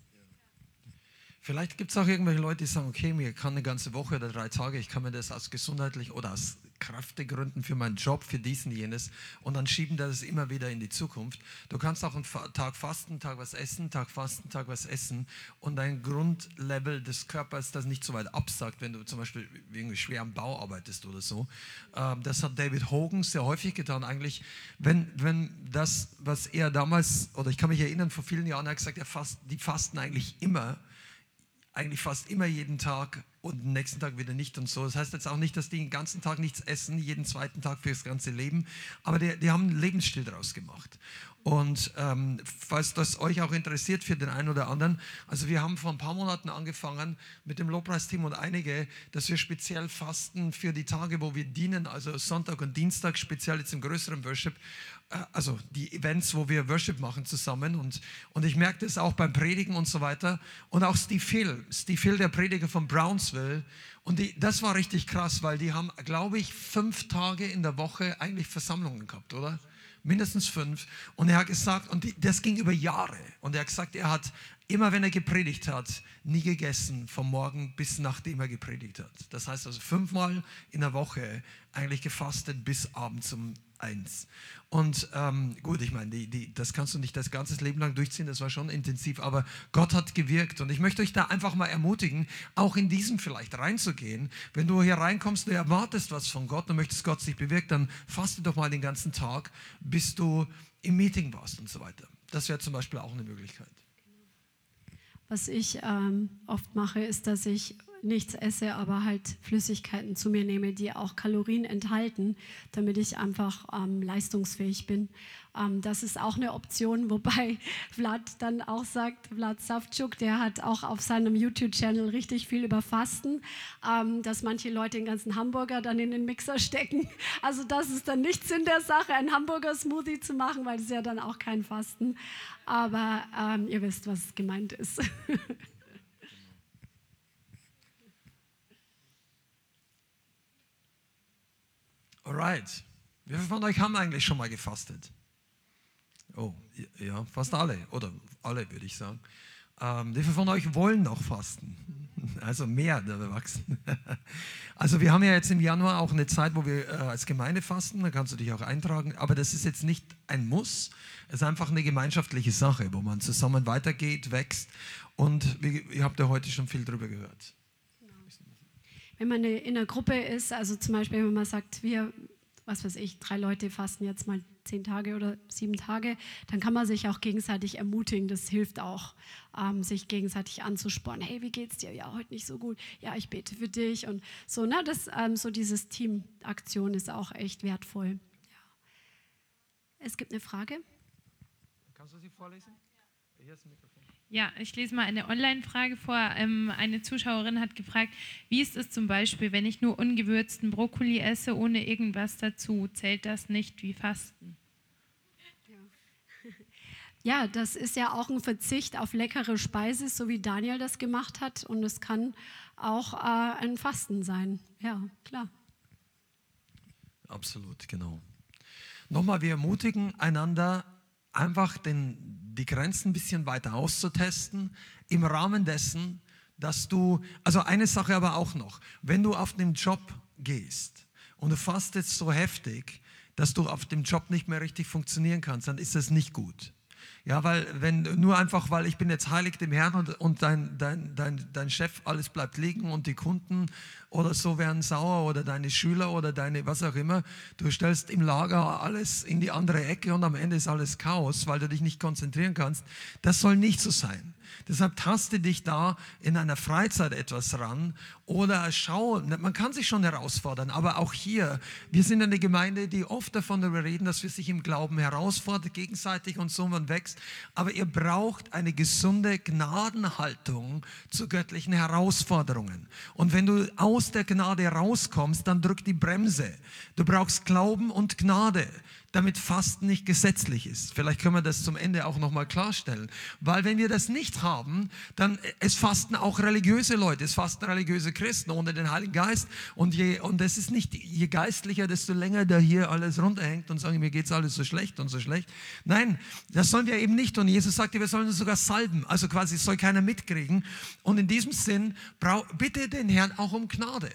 Speaker 2: Vielleicht gibt es auch irgendwelche Leute, die sagen, okay, mir kann eine ganze Woche oder drei Tage, ich kann mir das aus gesundheitlich oder aus Kräftegründen für meinen Job, für dies und jenes und dann schieben das immer wieder in die Zukunft. Du kannst auch einen Tag fasten, Tag was essen, Tag fasten, Tag was essen und dein Grundlevel des Körpers das nicht so weit absagt, wenn du zum Beispiel irgendwie schwer am Bau arbeitest oder so. Ähm, das hat David Hogan sehr häufig getan. Eigentlich, wenn, wenn das, was er damals, oder ich kann mich erinnern, vor vielen Jahren, er hat gesagt, er fast, die fasten eigentlich immer eigentlich fast immer jeden Tag und den nächsten Tag wieder nicht und so. Das heißt jetzt auch nicht, dass die den ganzen Tag nichts essen, jeden zweiten Tag fürs ganze Leben, aber die, die haben einen Lebensstil daraus gemacht. Und ähm, falls das euch auch interessiert für den einen oder anderen, also wir haben vor ein paar Monaten angefangen mit dem Lobpreisteam und einige, dass wir speziell fasten für die Tage, wo wir dienen, also Sonntag und Dienstag, speziell jetzt im größeren Worship, also die Events, wo wir Worship machen zusammen. Und, und ich merke das auch beim Predigen und so weiter. Und auch Steve Hill, Steve Hill, der Prediger von Brownsville. Und die, das war richtig krass, weil die haben, glaube ich, fünf Tage in der Woche eigentlich Versammlungen gehabt, oder? mindestens fünf. Und er hat gesagt, und das ging über Jahre. Und er hat gesagt, er hat immer wenn er gepredigt hat, nie gegessen, vom Morgen bis nachdem er gepredigt hat. Das heißt also fünfmal in der Woche eigentlich gefastet bis abends um eins. Und ähm, gut, ich meine, die, die, das kannst du nicht das ganze Leben lang durchziehen, das war schon intensiv, aber Gott hat gewirkt. Und ich möchte euch da einfach mal ermutigen, auch in diesem vielleicht reinzugehen. Wenn du hier reinkommst, du erwartest was von Gott und möchtest Gott sich bewirkt, dann faste doch mal den ganzen Tag, bis du im Meeting warst und so weiter. Das wäre zum Beispiel auch eine Möglichkeit.
Speaker 1: Was ich ähm, oft mache, ist, dass ich nichts esse, aber halt Flüssigkeiten zu mir nehme, die auch Kalorien enthalten, damit ich einfach ähm, leistungsfähig bin. Ähm, das ist auch eine Option, wobei Vlad dann auch sagt, Vlad Savchuk, der hat auch auf seinem YouTube-Channel richtig viel über Fasten, ähm, dass manche Leute den ganzen Hamburger dann in den Mixer stecken. Also das ist dann nichts in der Sache, einen Hamburger-Smoothie zu machen, weil das ja dann auch kein Fasten. Aber ähm, ihr wisst, was gemeint ist.
Speaker 2: Alright. Wie viele von euch haben eigentlich schon mal gefastet? Oh, ja, fast alle. Oder alle, würde ich sagen. Ähm, wie viele von euch wollen noch fasten? Also mehr der Erwachsenen. Also wir haben ja jetzt im Januar auch eine Zeit, wo wir äh, als Gemeinde fasten, da kannst du dich auch eintragen, aber das ist jetzt nicht ein Muss, es ist einfach eine gemeinschaftliche Sache, wo man zusammen weitergeht, wächst und wie, ihr habt ja heute schon viel darüber gehört
Speaker 1: wenn man in einer Gruppe ist, also zum Beispiel, wenn man sagt, wir, was weiß ich, drei Leute fasten jetzt mal zehn Tage oder sieben Tage, dann kann man sich auch gegenseitig ermutigen. Das hilft auch, ähm, sich gegenseitig anzuspornen. Hey, wie geht's dir? Ja, heute nicht so gut. Ja, ich bete für dich und so. Ne, das, ähm, so dieses Teamaktion ist auch echt wertvoll. Ja. Es gibt eine Frage.
Speaker 2: Kannst du sie vorlesen?
Speaker 4: Hier ist ein Mikrofon. Ja, ich lese mal eine Online-Frage vor. Ähm, eine Zuschauerin hat gefragt, wie ist es zum Beispiel, wenn ich nur ungewürzten Brokkoli esse, ohne irgendwas dazu? Zählt das nicht wie Fasten?
Speaker 1: Ja, das ist ja auch ein Verzicht auf leckere Speise, so wie Daniel das gemacht hat. Und es kann auch äh, ein Fasten sein. Ja, klar.
Speaker 2: Absolut, genau. Nochmal, wir ermutigen einander, einfach den, die Grenzen ein bisschen weiter auszutesten, im Rahmen dessen, dass du, also eine Sache aber auch noch, wenn du auf den Job gehst und du fastest so heftig, dass du auf dem Job nicht mehr richtig funktionieren kannst, dann ist das nicht gut. Ja, weil wenn nur einfach, weil ich bin jetzt heilig dem Herrn und, und dein, dein, dein, dein Chef, alles bleibt liegen und die Kunden oder so werden sauer oder deine Schüler oder deine was auch immer, du stellst im Lager alles in die andere Ecke und am Ende ist alles Chaos, weil du dich nicht konzentrieren kannst. Das soll nicht so sein. Deshalb taste dich da in einer Freizeit etwas ran oder schau, man kann sich schon herausfordern, aber auch hier, wir sind eine Gemeinde, die oft davon reden, dass wir sich im Glauben herausfordern, gegenseitig und so man wächst, aber ihr braucht eine gesunde Gnadenhaltung zu göttlichen Herausforderungen. Und wenn du aus der Gnade rauskommst, dann drück die Bremse. Du brauchst Glauben und Gnade damit Fasten nicht gesetzlich ist. Vielleicht können wir das zum Ende auch nochmal klarstellen. Weil wenn wir das nicht haben, dann es fasten auch religiöse Leute, es fasten religiöse Christen ohne den Heiligen Geist. Und, je, und es ist nicht, je geistlicher, desto länger da hier alles runterhängt und sagen, mir geht's alles so schlecht und so schlecht. Nein, das sollen wir eben nicht. Und Jesus sagte, wir sollen uns sogar salben. Also quasi, soll keiner mitkriegen. Und in diesem Sinn, bitte den Herrn auch um Gnade.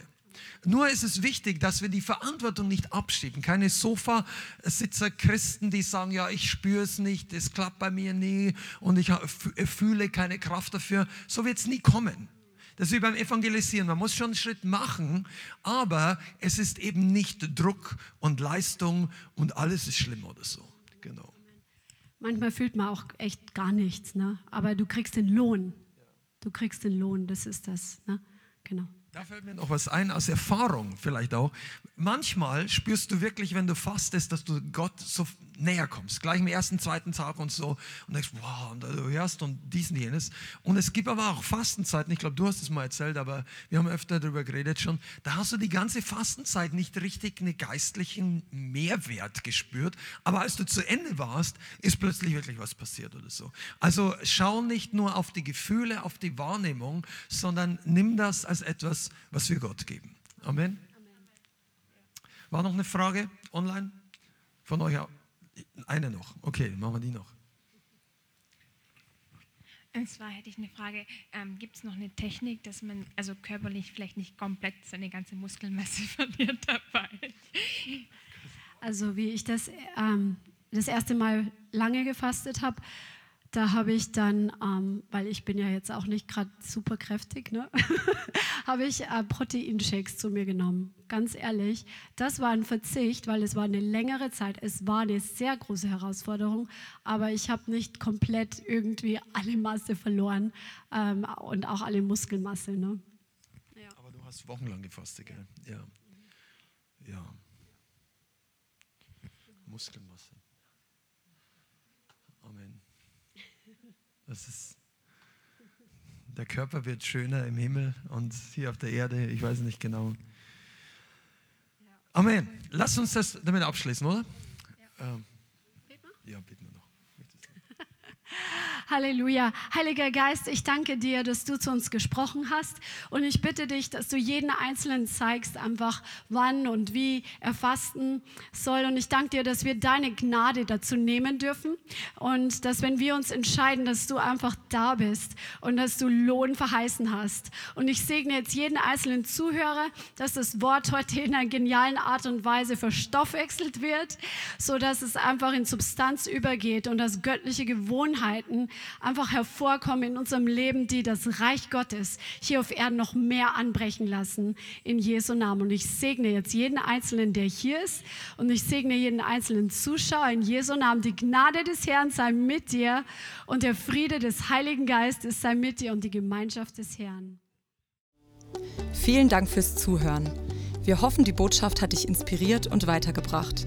Speaker 2: Nur ist es wichtig, dass wir die Verantwortung nicht abschieben. Keine Sofasitzer Christen, die sagen, ja, ich spüre es nicht, es klappt bei mir nie und ich fühle keine Kraft dafür. So wird es nie kommen. Das ist wie beim Evangelisieren. Man muss schon einen Schritt machen, aber es ist eben nicht Druck und Leistung und alles ist schlimm oder so. Genau.
Speaker 1: Manchmal fühlt man auch echt gar nichts, ne? aber du kriegst den Lohn. Du kriegst den Lohn, das ist das. Ne? Genau.
Speaker 2: Da fällt mir noch was ein aus Erfahrung vielleicht auch. Manchmal spürst du wirklich, wenn du fastest, dass du Gott so näher kommst, gleich im ersten, zweiten Tag und so und denkst, wow, und du hörst und dies und jenes. Und es gibt aber auch Fastenzeiten, ich glaube, du hast es mal erzählt, aber wir haben öfter darüber geredet schon, da hast du die ganze Fastenzeit nicht richtig einen geistlichen Mehrwert gespürt, aber als du zu Ende warst, ist plötzlich wirklich was passiert oder so. Also schau nicht nur auf die Gefühle, auf die Wahrnehmung, sondern nimm das als etwas, was wir Gott geben. Amen. War noch eine Frage online von euch? Eine noch. Okay, machen wir die noch.
Speaker 5: Und zwar hätte ich eine Frage, ähm, gibt es noch eine Technik, dass man also körperlich vielleicht nicht komplett seine ganze Muskelmasse verliert dabei?
Speaker 1: Also wie ich das ähm, das erste Mal lange gefastet habe, da habe ich dann, ähm, weil ich bin ja jetzt auch nicht gerade super kräftig, ne? habe ich äh, Proteinshakes zu mir genommen. Ganz ehrlich, das war ein Verzicht, weil es war eine längere Zeit. Es war eine sehr große Herausforderung, aber ich habe nicht komplett irgendwie alle Masse verloren ähm, und auch alle Muskelmasse. Ne?
Speaker 2: Ja. Aber du hast wochenlang gefastet, gell? Ja. Ja. Muskelmasse. Amen. Das ist, der Körper wird schöner im Himmel und hier auf der Erde, ich weiß nicht genau. Amen. Lass uns das damit abschließen, oder? Ja, ähm, ja noch.
Speaker 1: Halleluja. Heiliger Geist, ich danke dir, dass du zu uns gesprochen hast. Und ich bitte dich, dass du jeden Einzelnen zeigst, einfach wann und wie er fasten soll. Und ich danke dir, dass wir deine Gnade dazu nehmen dürfen. Und dass, wenn wir uns entscheiden, dass du einfach da bist und dass du Lohn verheißen hast. Und ich segne jetzt jeden einzelnen Zuhörer, dass das Wort heute in einer genialen Art und Weise verstoffwechselt wird, sodass es einfach in Substanz übergeht und dass göttliche Gewohnheiten einfach hervorkommen in unserem Leben, die das Reich Gottes hier auf Erden noch mehr anbrechen lassen, in Jesu Namen. Und ich segne jetzt jeden Einzelnen, der hier ist, und ich segne jeden einzelnen Zuschauer in Jesu Namen. Die Gnade des Herrn sei mit dir und der Friede des Heiligen Geistes sei mit dir und die Gemeinschaft des Herrn.
Speaker 6: Vielen Dank fürs Zuhören. Wir hoffen, die Botschaft hat dich inspiriert und weitergebracht.